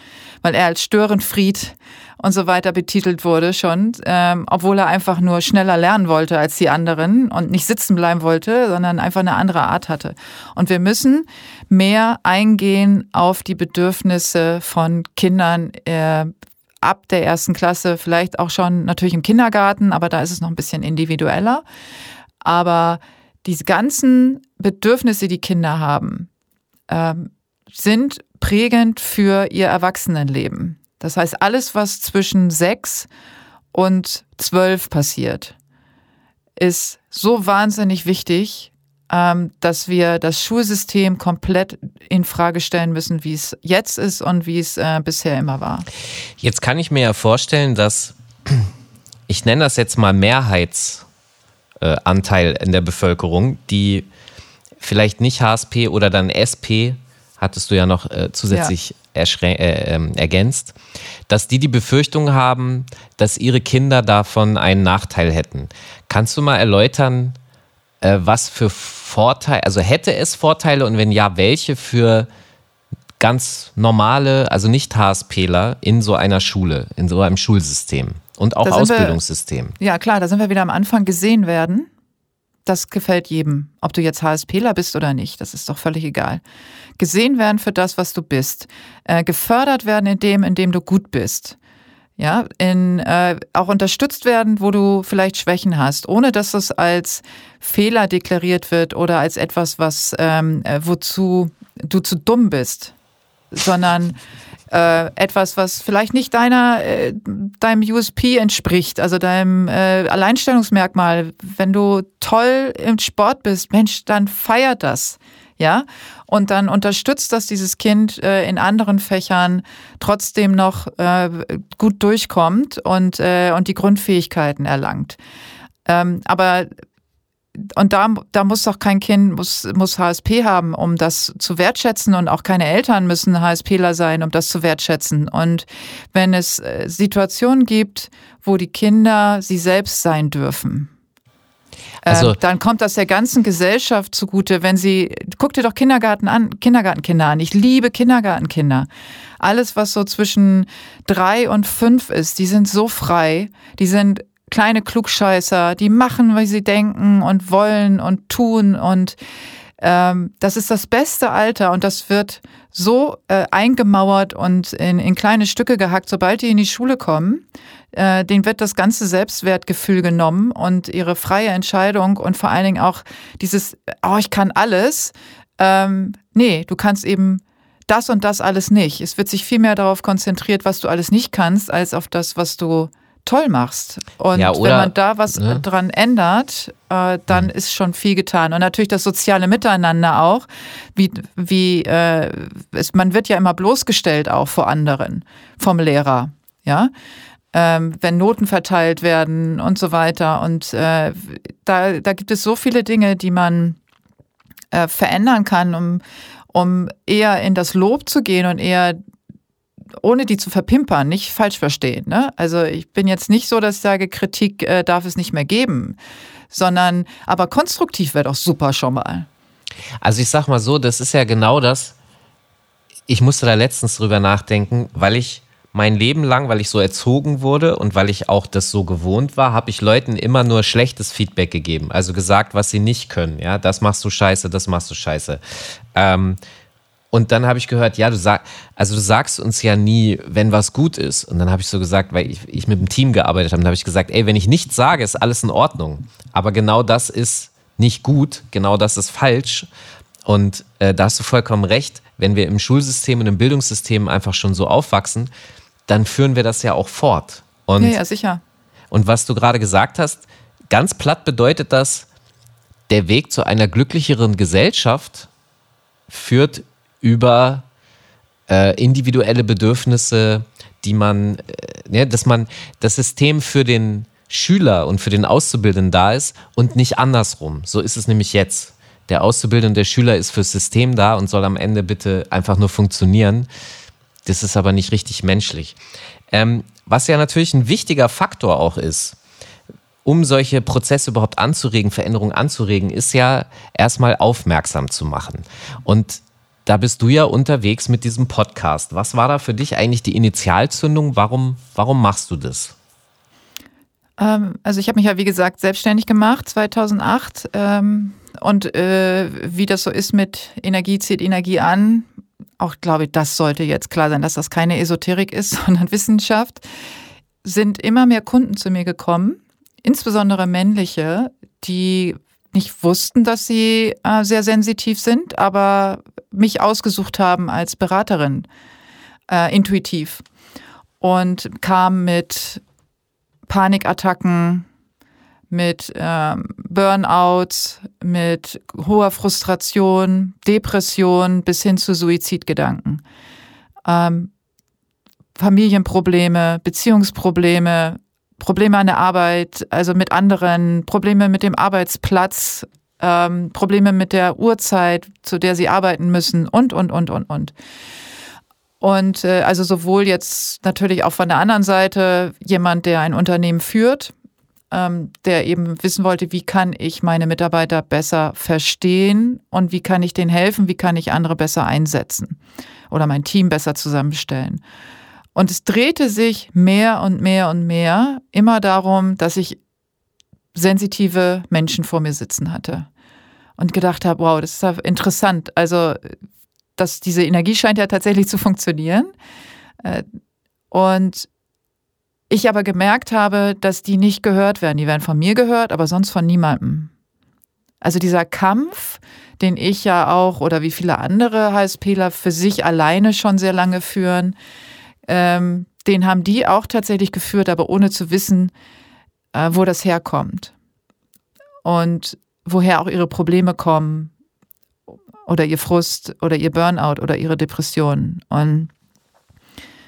weil er als Störenfried und so weiter betitelt wurde schon, ähm, obwohl er einfach nur schneller lernen wollte als die anderen und nicht sitzen bleiben wollte, sondern einfach eine andere Art hatte. Und wir müssen mehr eingehen auf die Bedürfnisse von Kindern äh, ab der ersten Klasse, vielleicht auch schon natürlich im Kindergarten, aber da ist es noch ein bisschen individueller. Aber diese ganzen Bedürfnisse, die Kinder haben, ähm, sind prägend für ihr Erwachsenenleben. Das heißt, alles, was zwischen sechs und zwölf passiert, ist so wahnsinnig wichtig, ähm, dass wir das Schulsystem komplett in Frage stellen müssen, wie es jetzt ist und wie es äh, bisher immer war. Jetzt kann ich mir ja vorstellen, dass ich nenne das jetzt mal Mehrheitsanteil in der Bevölkerung, die vielleicht nicht HSP oder dann SP, hattest du ja noch äh, zusätzlich ja. Äh, ähm, ergänzt, dass die die Befürchtung haben, dass ihre Kinder davon einen Nachteil hätten. Kannst du mal erläutern, äh, was für Vorteile, also hätte es Vorteile und wenn ja, welche für ganz normale, also nicht HSPler in so einer Schule, in so einem Schulsystem und auch Ausbildungssystem? Wir, ja, klar, da sind wir wieder am Anfang gesehen werden. Das gefällt jedem, ob du jetzt HSPler bist oder nicht, das ist doch völlig egal. Gesehen werden für das, was du bist. Äh, gefördert werden in dem, in dem du gut bist ja, in, äh, auch unterstützt werden, wo du vielleicht Schwächen hast, ohne dass das als Fehler deklariert wird oder als etwas, was ähm, äh, wozu du zu dumm bist, sondern äh, etwas, was vielleicht nicht deiner äh, deinem USP entspricht, also deinem äh, Alleinstellungsmerkmal. Wenn du toll im Sport bist, Mensch, dann feiert das ja, und dann unterstützt das dieses Kind äh, in anderen Fächern trotzdem noch äh, gut durchkommt und, äh, und die Grundfähigkeiten erlangt. Ähm, aber und da, da muss doch kein Kind, muss, muss HSP haben, um das zu wertschätzen und auch keine Eltern müssen HSPler sein, um das zu wertschätzen. Und wenn es äh, Situationen gibt, wo die Kinder sie selbst sein dürfen, also, ähm, dann kommt das der ganzen Gesellschaft zugute, wenn sie, guck dir doch Kindergarten an, Kindergartenkinder an. Ich liebe Kindergartenkinder. Alles, was so zwischen drei und fünf ist, die sind so frei, die sind kleine Klugscheißer, die machen, wie sie denken und wollen und tun und ähm, das ist das beste Alter und das wird so äh, eingemauert und in, in kleine Stücke gehackt, sobald die in die Schule kommen. Äh, denen wird das ganze Selbstwertgefühl genommen und ihre freie Entscheidung und vor allen Dingen auch dieses, oh, ich kann alles. Ähm, nee, du kannst eben das und das alles nicht. Es wird sich viel mehr darauf konzentriert, was du alles nicht kannst, als auf das, was du toll machst. Und ja, wenn man da was ne? dran ändert, äh, dann mhm. ist schon viel getan. Und natürlich das soziale Miteinander auch. Wie, wie äh, es, man wird ja immer bloßgestellt auch vor anderen, vom Lehrer. Ja. Ähm, wenn Noten verteilt werden und so weiter. Und äh, da, da gibt es so viele Dinge, die man äh, verändern kann, um, um eher in das Lob zu gehen und eher ohne die zu verpimpern, nicht falsch verstehen. Ne? Also ich bin jetzt nicht so, dass ich sage, Kritik äh, darf es nicht mehr geben, sondern aber konstruktiv wäre doch super schon mal. Also ich sag mal so, das ist ja genau das. Ich musste da letztens drüber nachdenken, weil ich mein Leben lang, weil ich so erzogen wurde und weil ich auch das so gewohnt war, habe ich Leuten immer nur schlechtes Feedback gegeben. Also gesagt, was sie nicht können. Ja, das machst du scheiße, das machst du scheiße. Ähm, und dann habe ich gehört, ja, du sagst, also du sagst uns ja nie, wenn was gut ist. Und dann habe ich so gesagt, weil ich, ich mit dem Team gearbeitet habe, dann habe ich gesagt, ey, wenn ich nichts sage, ist alles in Ordnung. Aber genau das ist nicht gut, genau das ist falsch. Und äh, da hast du vollkommen recht, wenn wir im Schulsystem und im Bildungssystem einfach schon so aufwachsen, dann führen wir das ja auch fort. Und, ja, ja, sicher. Und was du gerade gesagt hast, ganz platt bedeutet das, der Weg zu einer glücklicheren Gesellschaft führt über äh, individuelle Bedürfnisse, die man, äh, ja, dass man das System für den Schüler und für den Auszubildenden da ist und nicht andersrum. So ist es nämlich jetzt. Der Auszubildende der Schüler ist fürs System da und soll am Ende bitte einfach nur funktionieren. Das ist aber nicht richtig menschlich. Ähm, was ja natürlich ein wichtiger Faktor auch ist, um solche Prozesse überhaupt anzuregen, Veränderungen anzuregen, ist ja erstmal aufmerksam zu machen. Und da bist du ja unterwegs mit diesem Podcast. Was war da für dich eigentlich die Initialzündung? Warum, warum machst du das? Ähm, also ich habe mich ja, wie gesagt, selbstständig gemacht 2008. Ähm, und äh, wie das so ist mit Energie zieht Energie an, auch glaube ich, das sollte jetzt klar sein, dass das keine Esoterik ist, sondern Wissenschaft, sind immer mehr Kunden zu mir gekommen, insbesondere männliche, die nicht wussten, dass sie äh, sehr sensitiv sind, aber mich ausgesucht haben als Beraterin, äh, intuitiv. Und kam mit Panikattacken, mit ähm, Burnout, mit hoher Frustration, Depression bis hin zu Suizidgedanken. Ähm, Familienprobleme, Beziehungsprobleme, Probleme an der Arbeit, also mit anderen, Probleme mit dem Arbeitsplatz, ähm, Probleme mit der Uhrzeit, zu der sie arbeiten müssen und, und, und, und, und. Und äh, also sowohl jetzt natürlich auch von der anderen Seite jemand, der ein Unternehmen führt, ähm, der eben wissen wollte, wie kann ich meine Mitarbeiter besser verstehen und wie kann ich denen helfen, wie kann ich andere besser einsetzen oder mein Team besser zusammenstellen. Und es drehte sich mehr und mehr und mehr immer darum, dass ich sensitive Menschen vor mir sitzen hatte und gedacht habe, wow, das ist ja interessant. Also, dass diese Energie scheint ja tatsächlich zu funktionieren. Äh, und ich aber gemerkt habe, dass die nicht gehört werden. Die werden von mir gehört, aber sonst von niemandem. Also dieser Kampf, den ich ja auch oder wie viele andere HSPler für sich alleine schon sehr lange führen, ähm, den haben die auch tatsächlich geführt, aber ohne zu wissen, äh, wo das herkommt. Und woher auch ihre Probleme kommen oder ihr Frust oder ihr Burnout oder ihre Depressionen. Und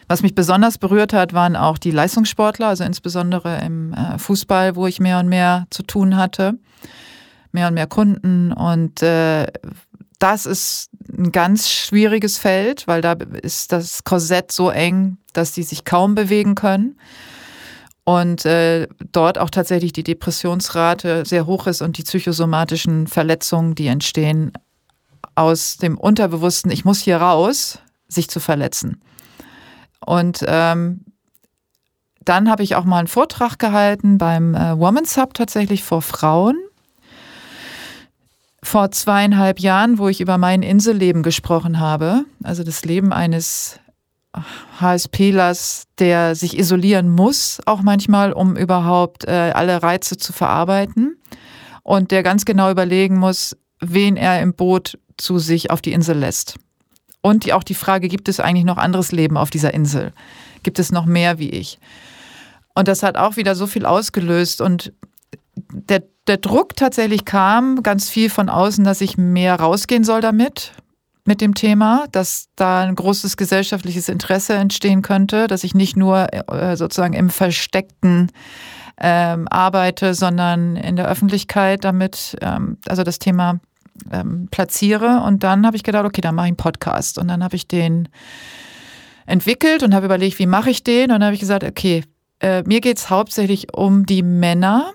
was mich besonders berührt hat, waren auch die Leistungssportler, also insbesondere im äh, Fußball, wo ich mehr und mehr zu tun hatte, mehr und mehr Kunden. Und äh, das ist ein ganz schwieriges Feld, weil da ist das Korsett so eng, dass die sich kaum bewegen können. Und äh, dort auch tatsächlich die Depressionsrate sehr hoch ist und die psychosomatischen Verletzungen, die entstehen aus dem Unterbewussten, ich muss hier raus, sich zu verletzen. Und ähm, dann habe ich auch mal einen Vortrag gehalten beim äh, Women's Hub tatsächlich vor Frauen. Vor zweieinhalb Jahren, wo ich über mein Inselleben gesprochen habe, also das Leben eines HSPlers, der sich isolieren muss, auch manchmal, um überhaupt äh, alle Reize zu verarbeiten und der ganz genau überlegen muss, wen er im Boot zu sich auf die Insel lässt. Und die, auch die Frage, gibt es eigentlich noch anderes Leben auf dieser Insel? Gibt es noch mehr wie ich? Und das hat auch wieder so viel ausgelöst. Und der, der Druck tatsächlich kam ganz viel von außen, dass ich mehr rausgehen soll damit, mit dem Thema, dass da ein großes gesellschaftliches Interesse entstehen könnte, dass ich nicht nur äh, sozusagen im Versteckten ähm, arbeite, sondern in der Öffentlichkeit damit, ähm, also das Thema ähm, platziere. Und dann habe ich gedacht, okay, dann mache ich einen Podcast. Und dann habe ich den entwickelt und habe überlegt, wie mache ich den? Und dann habe ich gesagt, okay, äh, mir geht es hauptsächlich um die Männer,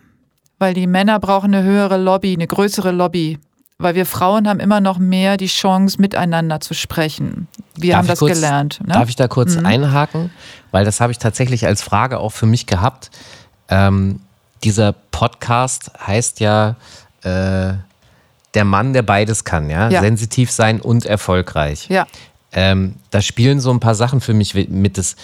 weil die Männer brauchen eine höhere Lobby, eine größere Lobby. Weil wir Frauen haben immer noch mehr die Chance, miteinander zu sprechen. Wir darf haben das kurz, gelernt. Ne? Darf ich da kurz mhm. einhaken? Weil das habe ich tatsächlich als Frage auch für mich gehabt. Ähm, dieser Podcast heißt ja äh, der Mann, der beides kann, ja? ja? Sensitiv sein und erfolgreich. Ja. Ähm, da spielen so ein paar Sachen für mich mit. Das,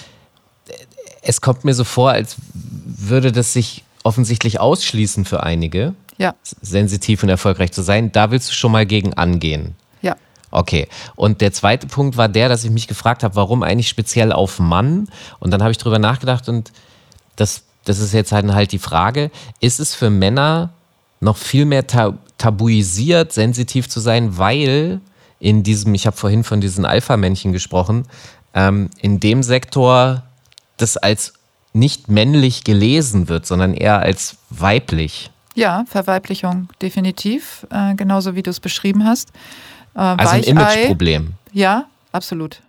es kommt mir so vor, als würde das sich offensichtlich ausschließen für einige. Ja. Sensitiv und erfolgreich zu sein. Da willst du schon mal gegen angehen. Ja. Okay. Und der zweite Punkt war der, dass ich mich gefragt habe, warum eigentlich speziell auf Mann? Und dann habe ich drüber nachgedacht und das, das ist jetzt halt die Frage, ist es für Männer noch viel mehr tabuisiert, sensitiv zu sein, weil in diesem, ich habe vorhin von diesen Alpha-Männchen gesprochen, ähm, in dem Sektor das als nicht männlich gelesen wird, sondern eher als weiblich. Ja, Verweiblichung definitiv, äh, genauso wie du es beschrieben hast. Äh, also ein Imageproblem. Ja, absolut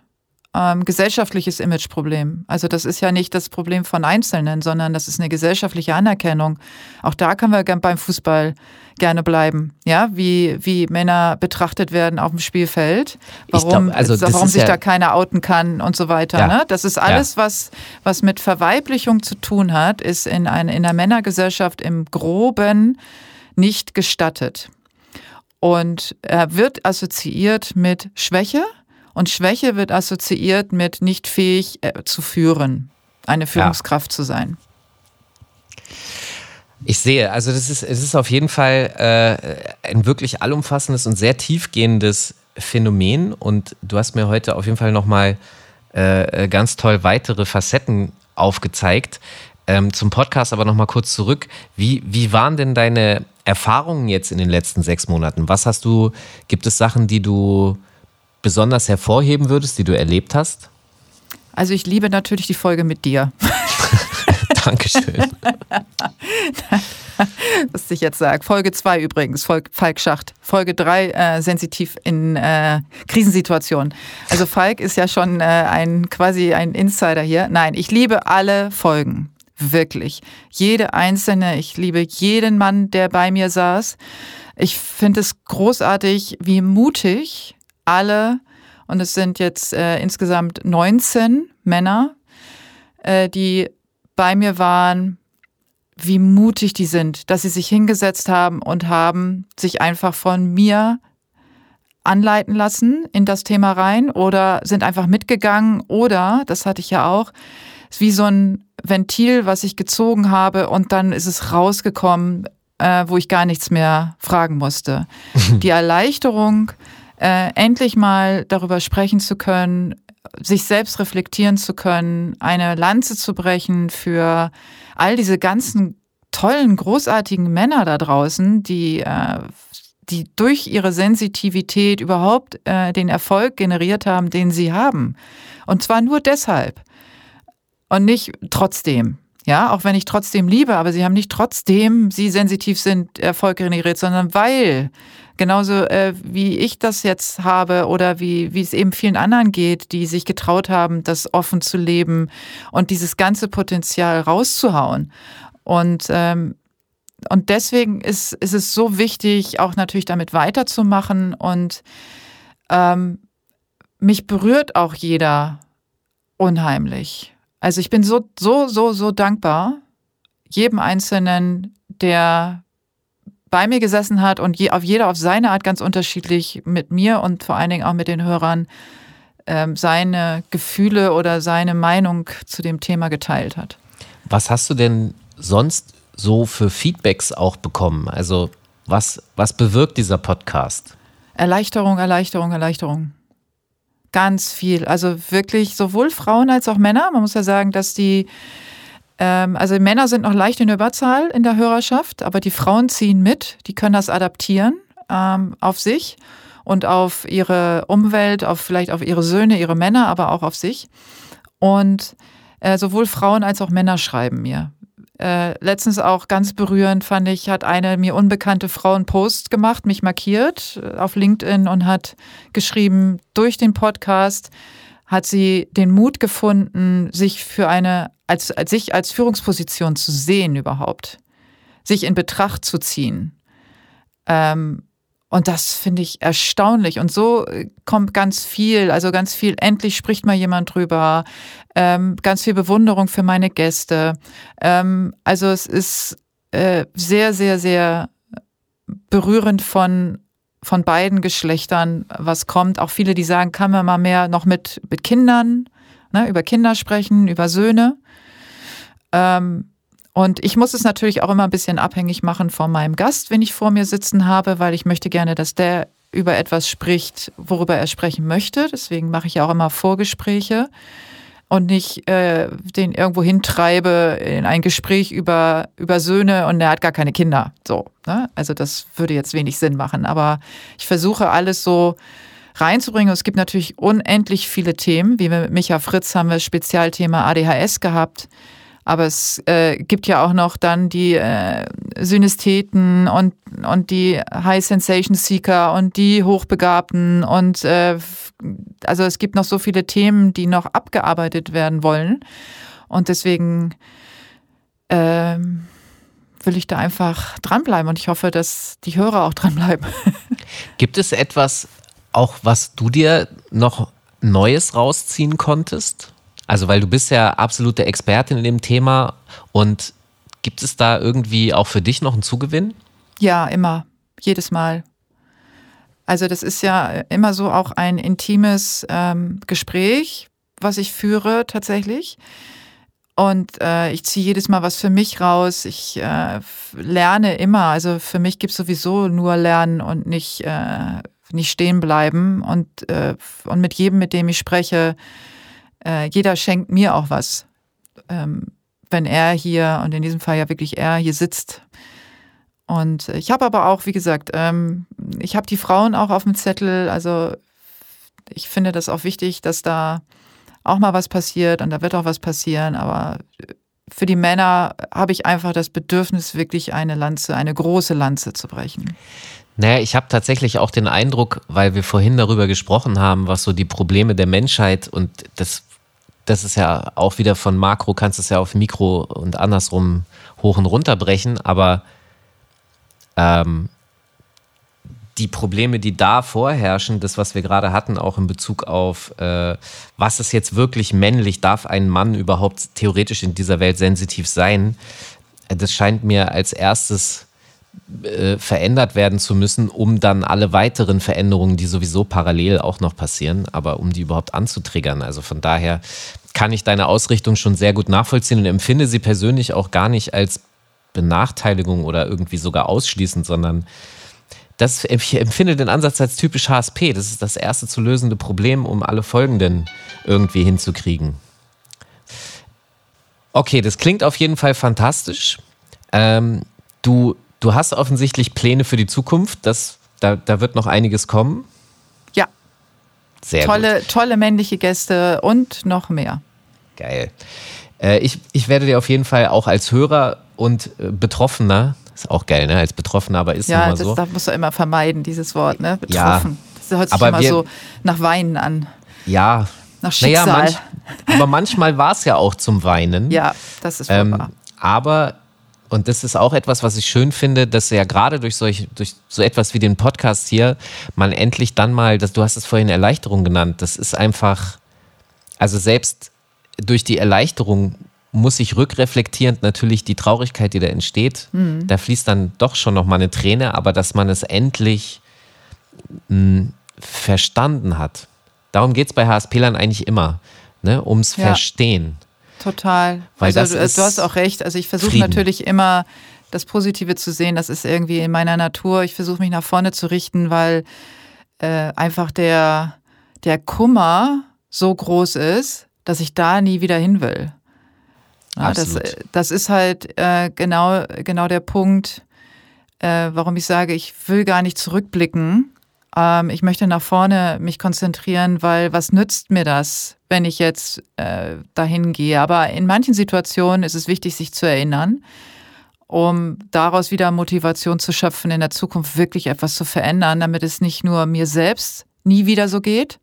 ähm, gesellschaftliches Imageproblem. Also das ist ja nicht das Problem von Einzelnen, sondern das ist eine gesellschaftliche Anerkennung. Auch da können wir beim Fußball gerne bleiben, ja, wie, wie Männer betrachtet werden auf dem Spielfeld, warum, glaub, also warum sich ja da keiner outen kann und so weiter. Ja. Ne? Das ist alles, ja. was, was mit Verweiblichung zu tun hat, ist in, eine, in der Männergesellschaft im Groben nicht gestattet. Und er wird assoziiert mit Schwäche, und Schwäche wird assoziiert mit nicht fähig äh, zu führen, eine Führungskraft ja. zu sein. Ich sehe, also das ist, es ist auf jeden Fall äh, ein wirklich allumfassendes und sehr tiefgehendes Phänomen. Und du hast mir heute auf jeden Fall nochmal äh, ganz toll weitere Facetten aufgezeigt. Ähm, zum Podcast aber nochmal kurz zurück. Wie, wie waren denn deine Erfahrungen jetzt in den letzten sechs Monaten? Was hast du, gibt es Sachen, die du besonders hervorheben würdest, die du erlebt hast? Also ich liebe natürlich die Folge mit dir. Dankeschön. Was ich jetzt sage. Folge 2 übrigens, Falk Schacht. Folge 3, äh, sensitiv in äh, Krisensituationen. Also Falk ist ja schon äh, ein quasi ein Insider hier. Nein, ich liebe alle Folgen. Wirklich. Jede einzelne. Ich liebe jeden Mann, der bei mir saß. Ich finde es großartig, wie mutig alle, und es sind jetzt äh, insgesamt 19 Männer, äh, die bei mir waren, wie mutig die sind, dass sie sich hingesetzt haben und haben sich einfach von mir anleiten lassen in das Thema rein oder sind einfach mitgegangen oder, das hatte ich ja auch, ist wie so ein Ventil, was ich gezogen habe und dann ist es rausgekommen, äh, wo ich gar nichts mehr fragen musste. Die Erleichterung, äh, endlich mal darüber sprechen zu können, sich selbst reflektieren zu können, eine Lanze zu brechen für all diese ganzen tollen, großartigen Männer da draußen, die, äh, die durch ihre Sensitivität überhaupt äh, den Erfolg generiert haben, den sie haben. Und zwar nur deshalb und nicht trotzdem. Ja, auch wenn ich trotzdem liebe, aber sie haben nicht trotzdem, sie sensitiv sind, Erfolg generiert, sondern weil Genauso äh, wie ich das jetzt habe oder wie, wie es eben vielen anderen geht, die sich getraut haben, das offen zu leben und dieses ganze Potenzial rauszuhauen. Und, ähm, und deswegen ist, ist es so wichtig, auch natürlich damit weiterzumachen. Und ähm, mich berührt auch jeder unheimlich. Also ich bin so, so, so, so dankbar jedem Einzelnen, der bei mir gesessen hat und je, auf jeder auf seine Art ganz unterschiedlich mit mir und vor allen Dingen auch mit den Hörern ähm, seine Gefühle oder seine Meinung zu dem Thema geteilt hat. Was hast du denn sonst so für Feedbacks auch bekommen? Also was, was bewirkt dieser Podcast? Erleichterung, Erleichterung, Erleichterung. Ganz viel. Also wirklich sowohl Frauen als auch Männer. Man muss ja sagen, dass die ähm, also Männer sind noch leicht in Überzahl in der Hörerschaft, aber die Frauen ziehen mit, die können das adaptieren ähm, auf sich und auf ihre Umwelt, auf vielleicht auf ihre Söhne, ihre Männer, aber auch auf sich. Und äh, sowohl Frauen als auch Männer schreiben mir. Äh, letztens auch ganz berührend fand ich, hat eine mir unbekannte Frau einen Post gemacht, mich markiert äh, auf LinkedIn und hat geschrieben, durch den Podcast hat sie den Mut gefunden, sich für eine als, als sich als Führungsposition zu sehen überhaupt, sich in Betracht zu ziehen. Ähm, und das finde ich erstaunlich. Und so äh, kommt ganz viel, also ganz viel, endlich spricht mal jemand drüber, ähm, ganz viel Bewunderung für meine Gäste. Ähm, also es ist äh, sehr, sehr, sehr berührend von, von beiden Geschlechtern, was kommt. Auch viele, die sagen, kann man mal mehr noch mit, mit Kindern, ne, über Kinder sprechen, über Söhne. Ähm, und ich muss es natürlich auch immer ein bisschen abhängig machen von meinem Gast, wenn ich vor mir sitzen habe, weil ich möchte gerne, dass der über etwas spricht, worüber er sprechen möchte. Deswegen mache ich auch immer Vorgespräche und nicht äh, den irgendwo hintreibe in ein Gespräch über, über Söhne und er hat gar keine Kinder. So, ne? Also das würde jetzt wenig Sinn machen. Aber ich versuche alles so reinzubringen. Es gibt natürlich unendlich viele Themen. Wie mit Micha Fritz haben wir das Spezialthema ADHS gehabt. Aber es äh, gibt ja auch noch dann die äh, Synestheten und, und die High Sensation Seeker und die Hochbegabten und äh, also es gibt noch so viele Themen, die noch abgearbeitet werden wollen. Und deswegen ähm, will ich da einfach dranbleiben und ich hoffe, dass die Hörer auch dranbleiben. Gibt es etwas, auch was du dir noch Neues rausziehen konntest? Also, weil du bist ja absolute Expertin in dem Thema und gibt es da irgendwie auch für dich noch einen Zugewinn? Ja, immer. Jedes Mal. Also das ist ja immer so auch ein intimes ähm, Gespräch, was ich führe tatsächlich. Und äh, ich ziehe jedes Mal was für mich raus. Ich äh, lerne immer. Also für mich gibt es sowieso nur Lernen und nicht, äh, nicht stehen bleiben. Und, äh, und mit jedem, mit dem ich spreche, äh, jeder schenkt mir auch was. Ähm, wenn er hier, und in diesem Fall ja wirklich er, hier sitzt. Und ich habe aber auch, wie gesagt, ähm, ich habe die Frauen auch auf dem Zettel. Also ich finde das auch wichtig, dass da auch mal was passiert und da wird auch was passieren. Aber für die Männer habe ich einfach das Bedürfnis, wirklich eine Lanze, eine große Lanze zu brechen. Naja, ich habe tatsächlich auch den Eindruck, weil wir vorhin darüber gesprochen haben, was so die Probleme der Menschheit und das, das ist ja auch wieder von Makro, kannst es ja auf Mikro und andersrum hoch und runter brechen, aber ähm, die Probleme, die da vorherrschen, das, was wir gerade hatten, auch in Bezug auf, äh, was ist jetzt wirklich männlich, darf ein Mann überhaupt theoretisch in dieser Welt sensitiv sein, das scheint mir als erstes äh, verändert werden zu müssen, um dann alle weiteren Veränderungen, die sowieso parallel auch noch passieren, aber um die überhaupt anzutriggern. Also von daher kann ich deine Ausrichtung schon sehr gut nachvollziehen und empfinde sie persönlich auch gar nicht als Benachteiligung oder irgendwie sogar ausschließend, sondern das, ich empfinde den Ansatz als typisch HSP. Das ist das erste zu lösende Problem, um alle folgenden irgendwie hinzukriegen. Okay, das klingt auf jeden Fall fantastisch. Ähm, du, du hast offensichtlich Pläne für die Zukunft. Das, da, da wird noch einiges kommen. Ja. Sehr tolle, gut. Tolle männliche Gäste und noch mehr. Geil. Äh, ich, ich werde dir auf jeden Fall auch als Hörer und äh, Betroffener ist auch geil, ne? Als Betroffener, aber ist ja, das, so. das musst du immer vermeiden, dieses Wort, ne? Betroffen. Ja, das hört sich aber immer wir, so nach Weinen an. Ja. Nach Schicksal. Naja, manch, aber manchmal war es ja auch zum Weinen. Ja, das ist ähm, wahr. Aber und das ist auch etwas, was ich schön finde, dass ja gerade durch solch, durch so etwas wie den Podcast hier man endlich dann mal, dass du hast es vorhin Erleichterung genannt. Das ist einfach, also selbst durch die Erleichterung muss ich rückreflektierend natürlich die Traurigkeit, die da entsteht, mhm. da fließt dann doch schon noch mal eine Träne, aber dass man es endlich mh, hm, verstanden hat. Darum geht es bei HSP-Lern eigentlich immer, ne? ums ja. Verstehen. Total. Weil also, das du, du hast auch recht. Also ich versuche natürlich immer das Positive zu sehen. Das ist irgendwie in meiner Natur. Ich versuche mich nach vorne zu richten, weil äh, einfach der, der Kummer so groß ist, dass ich da nie wieder hin will. Ja, das, das ist halt äh, genau, genau der Punkt, äh, warum ich sage, ich will gar nicht zurückblicken. Ähm, ich möchte nach vorne mich konzentrieren, weil was nützt mir das, wenn ich jetzt äh, dahin gehe? Aber in manchen Situationen ist es wichtig, sich zu erinnern, um daraus wieder Motivation zu schöpfen, in der Zukunft wirklich etwas zu verändern, damit es nicht nur mir selbst nie wieder so geht,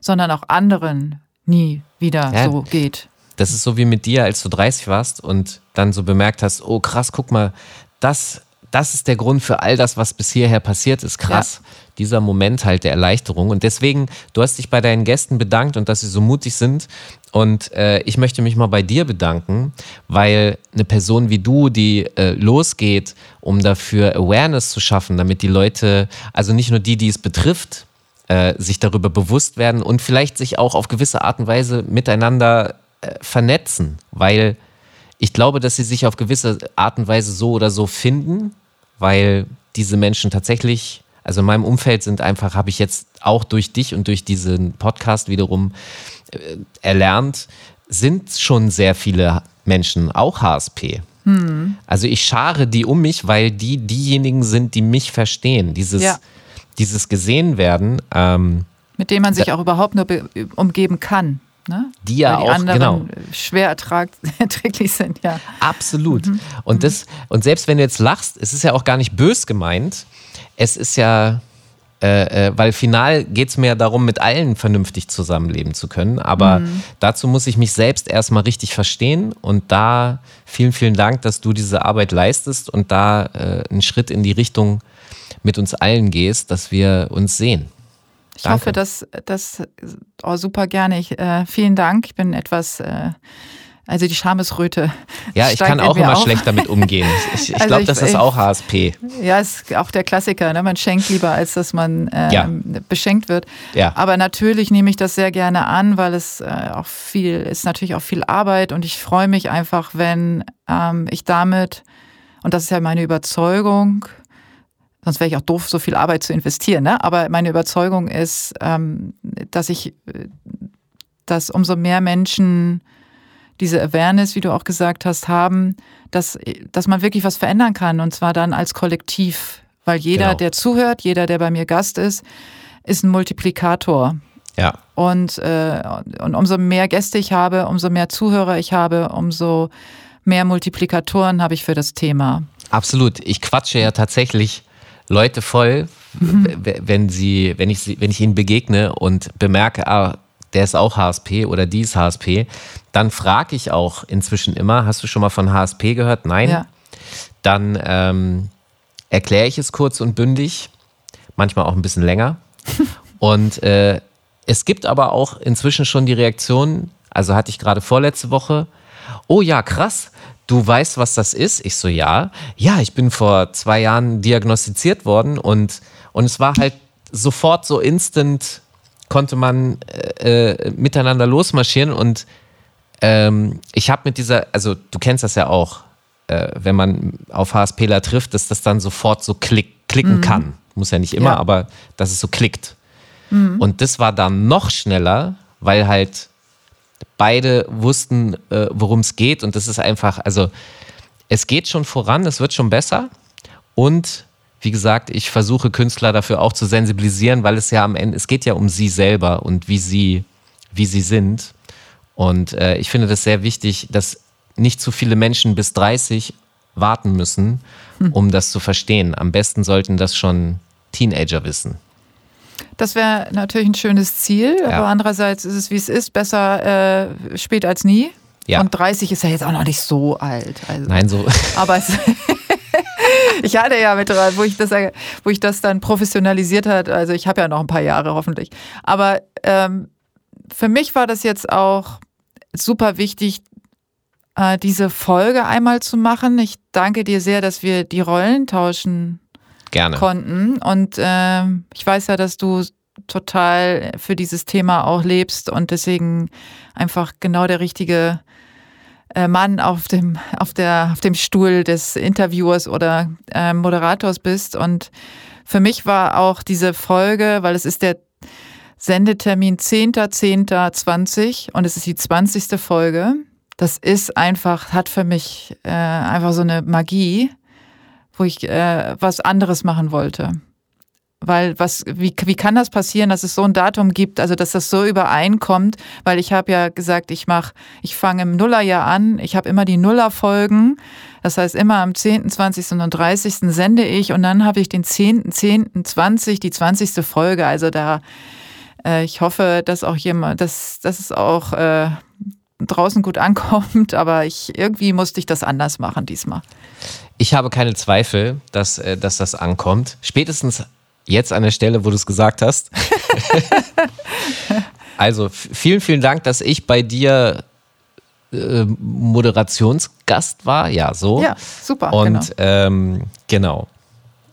sondern auch anderen nie wieder ja. so geht. Das ist so wie mit dir, als du 30 warst und dann so bemerkt hast, oh krass, guck mal, das, das ist der Grund für all das, was bis hierher passiert ist. Krass. Ja. Dieser Moment halt der Erleichterung. Und deswegen, du hast dich bei deinen Gästen bedankt und dass sie so mutig sind. Und äh, ich möchte mich mal bei dir bedanken, weil eine Person wie du, die äh, losgeht, um dafür Awareness zu schaffen, damit die Leute, also nicht nur die, die es betrifft, äh, sich darüber bewusst werden und vielleicht sich auch auf gewisse Art und Weise miteinander äh, vernetzen, weil ich glaube, dass sie sich auf gewisse Art und Weise so oder so finden, weil diese Menschen tatsächlich, also in meinem Umfeld sind einfach, habe ich jetzt auch durch dich und durch diesen Podcast wiederum äh, erlernt, sind schon sehr viele Menschen auch HSP. Hm. Also ich schare die um mich, weil die diejenigen sind, die mich verstehen. Dieses, ja. dieses gesehen werden. Ähm, Mit dem man sich auch überhaupt nur umgeben kann. Ne? Die ja die auch anderen genau. schwer ertrag, erträglich sind, ja. Absolut. Mhm. Und, das, und selbst wenn du jetzt lachst, es ist ja auch gar nicht bös gemeint. Es ist ja, äh, äh, weil final geht es mir ja darum, mit allen vernünftig zusammenleben zu können. Aber mhm. dazu muss ich mich selbst erstmal richtig verstehen. Und da vielen, vielen Dank, dass du diese Arbeit leistest und da äh, einen Schritt in die Richtung mit uns allen gehst, dass wir uns sehen. Ich Danke. hoffe, dass das oh, super gerne. Ich, äh, vielen Dank. Ich bin etwas, äh, also die Schamesröte. Ja, ich kann auch immer auf. schlecht damit umgehen. Ich, ich also glaube, das ist auch HSP. Ja, ist auch der Klassiker. Ne? Man schenkt lieber, als dass man äh, ja. beschenkt wird. Ja. Aber natürlich nehme ich das sehr gerne an, weil es äh, auch viel ist natürlich auch viel Arbeit und ich freue mich einfach, wenn ähm, ich damit und das ist ja meine Überzeugung, Sonst wäre ich auch doof, so viel Arbeit zu investieren. Ne? Aber meine Überzeugung ist, ähm, dass ich, dass umso mehr Menschen diese Awareness, wie du auch gesagt hast, haben, dass, dass man wirklich was verändern kann und zwar dann als Kollektiv. Weil jeder, genau. der zuhört, jeder, der bei mir Gast ist, ist ein Multiplikator. Ja. Und, äh, und umso mehr Gäste ich habe, umso mehr Zuhörer ich habe, umso mehr Multiplikatoren habe ich für das Thema. Absolut. Ich quatsche ja tatsächlich Leute voll, mhm. wenn sie, wenn ich sie, wenn ich ihnen begegne und bemerke, ah, der ist auch HSP oder die ist HSP, dann frage ich auch inzwischen immer, hast du schon mal von HSP gehört? Nein. Ja. Dann ähm, erkläre ich es kurz und bündig, manchmal auch ein bisschen länger. und äh, es gibt aber auch inzwischen schon die Reaktion, also hatte ich gerade vorletzte Woche, oh ja, krass, du weißt, was das ist? Ich so, ja. Ja, ich bin vor zwei Jahren diagnostiziert worden und, und es war halt sofort so instant, konnte man äh, äh miteinander losmarschieren und ähm, ich habe mit dieser, also du kennst das ja auch, äh, wenn man auf HSPler trifft, dass das dann sofort so klick, klicken mhm. kann. Muss ja nicht immer, ja. aber dass es so klickt. Mhm. Und das war dann noch schneller, weil halt beide wussten, äh, worum es geht. Und das ist einfach, also es geht schon voran, es wird schon besser. Und wie gesagt, ich versuche Künstler dafür auch zu sensibilisieren, weil es ja am Ende, es geht ja um sie selber und wie sie, wie sie sind. Und äh, ich finde das sehr wichtig, dass nicht zu viele Menschen bis 30 warten müssen, hm. um das zu verstehen. Am besten sollten das schon Teenager wissen. Das wäre natürlich ein schönes Ziel, ja. aber andererseits ist es, wie es ist, besser äh, spät als nie. Ja. Und 30 ist ja jetzt auch noch nicht so alt. Also, Nein, so. Aber es, ich hatte ja mit wo ich das, wo ich das dann professionalisiert hat. Also ich habe ja noch ein paar Jahre hoffentlich. Aber ähm, für mich war das jetzt auch super wichtig, äh, diese Folge einmal zu machen. Ich danke dir sehr, dass wir die Rollen tauschen Gerne. konnten. Und äh, ich weiß ja, dass du total für dieses Thema auch lebst und deswegen einfach genau der richtige äh, Mann auf dem, auf, der, auf dem Stuhl des Interviewers oder äh, Moderators bist. Und für mich war auch diese Folge, weil es ist der Sendetermin 10.10.20 und es ist die 20. Folge. Das ist einfach, hat für mich äh, einfach so eine Magie wo ich äh, was anderes machen wollte. Weil was, wie, wie kann das passieren, dass es so ein Datum gibt, also dass das so übereinkommt? Weil ich habe ja gesagt, ich mache, ich fange im Nullerjahr an, ich habe immer die Nullerfolgen. Das heißt, immer am 10., 20. und 30. sende ich und dann habe ich den 10., 10., 20., die 20. Folge. Also da, äh, ich hoffe, dass auch jemand, dass, dass es auch äh, draußen gut ankommt, aber ich irgendwie musste ich das anders machen diesmal. Ich habe keine Zweifel, dass, äh, dass das ankommt. Spätestens jetzt an der Stelle, wo du es gesagt hast. also vielen, vielen Dank, dass ich bei dir äh, Moderationsgast war. Ja, so. Ja, super. Und genau, ähm, genau.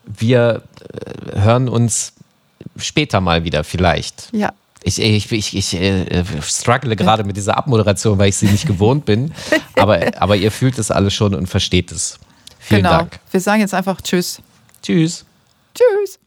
wir äh, hören uns später mal wieder vielleicht. Ja. Ich, ich, ich, ich äh, struggle gerade mit dieser Abmoderation, weil ich sie nicht gewohnt bin. Aber, aber ihr fühlt es alles schon und versteht es. Vielen genau. Dank. Wir sagen jetzt einfach Tschüss. Tschüss. Tschüss.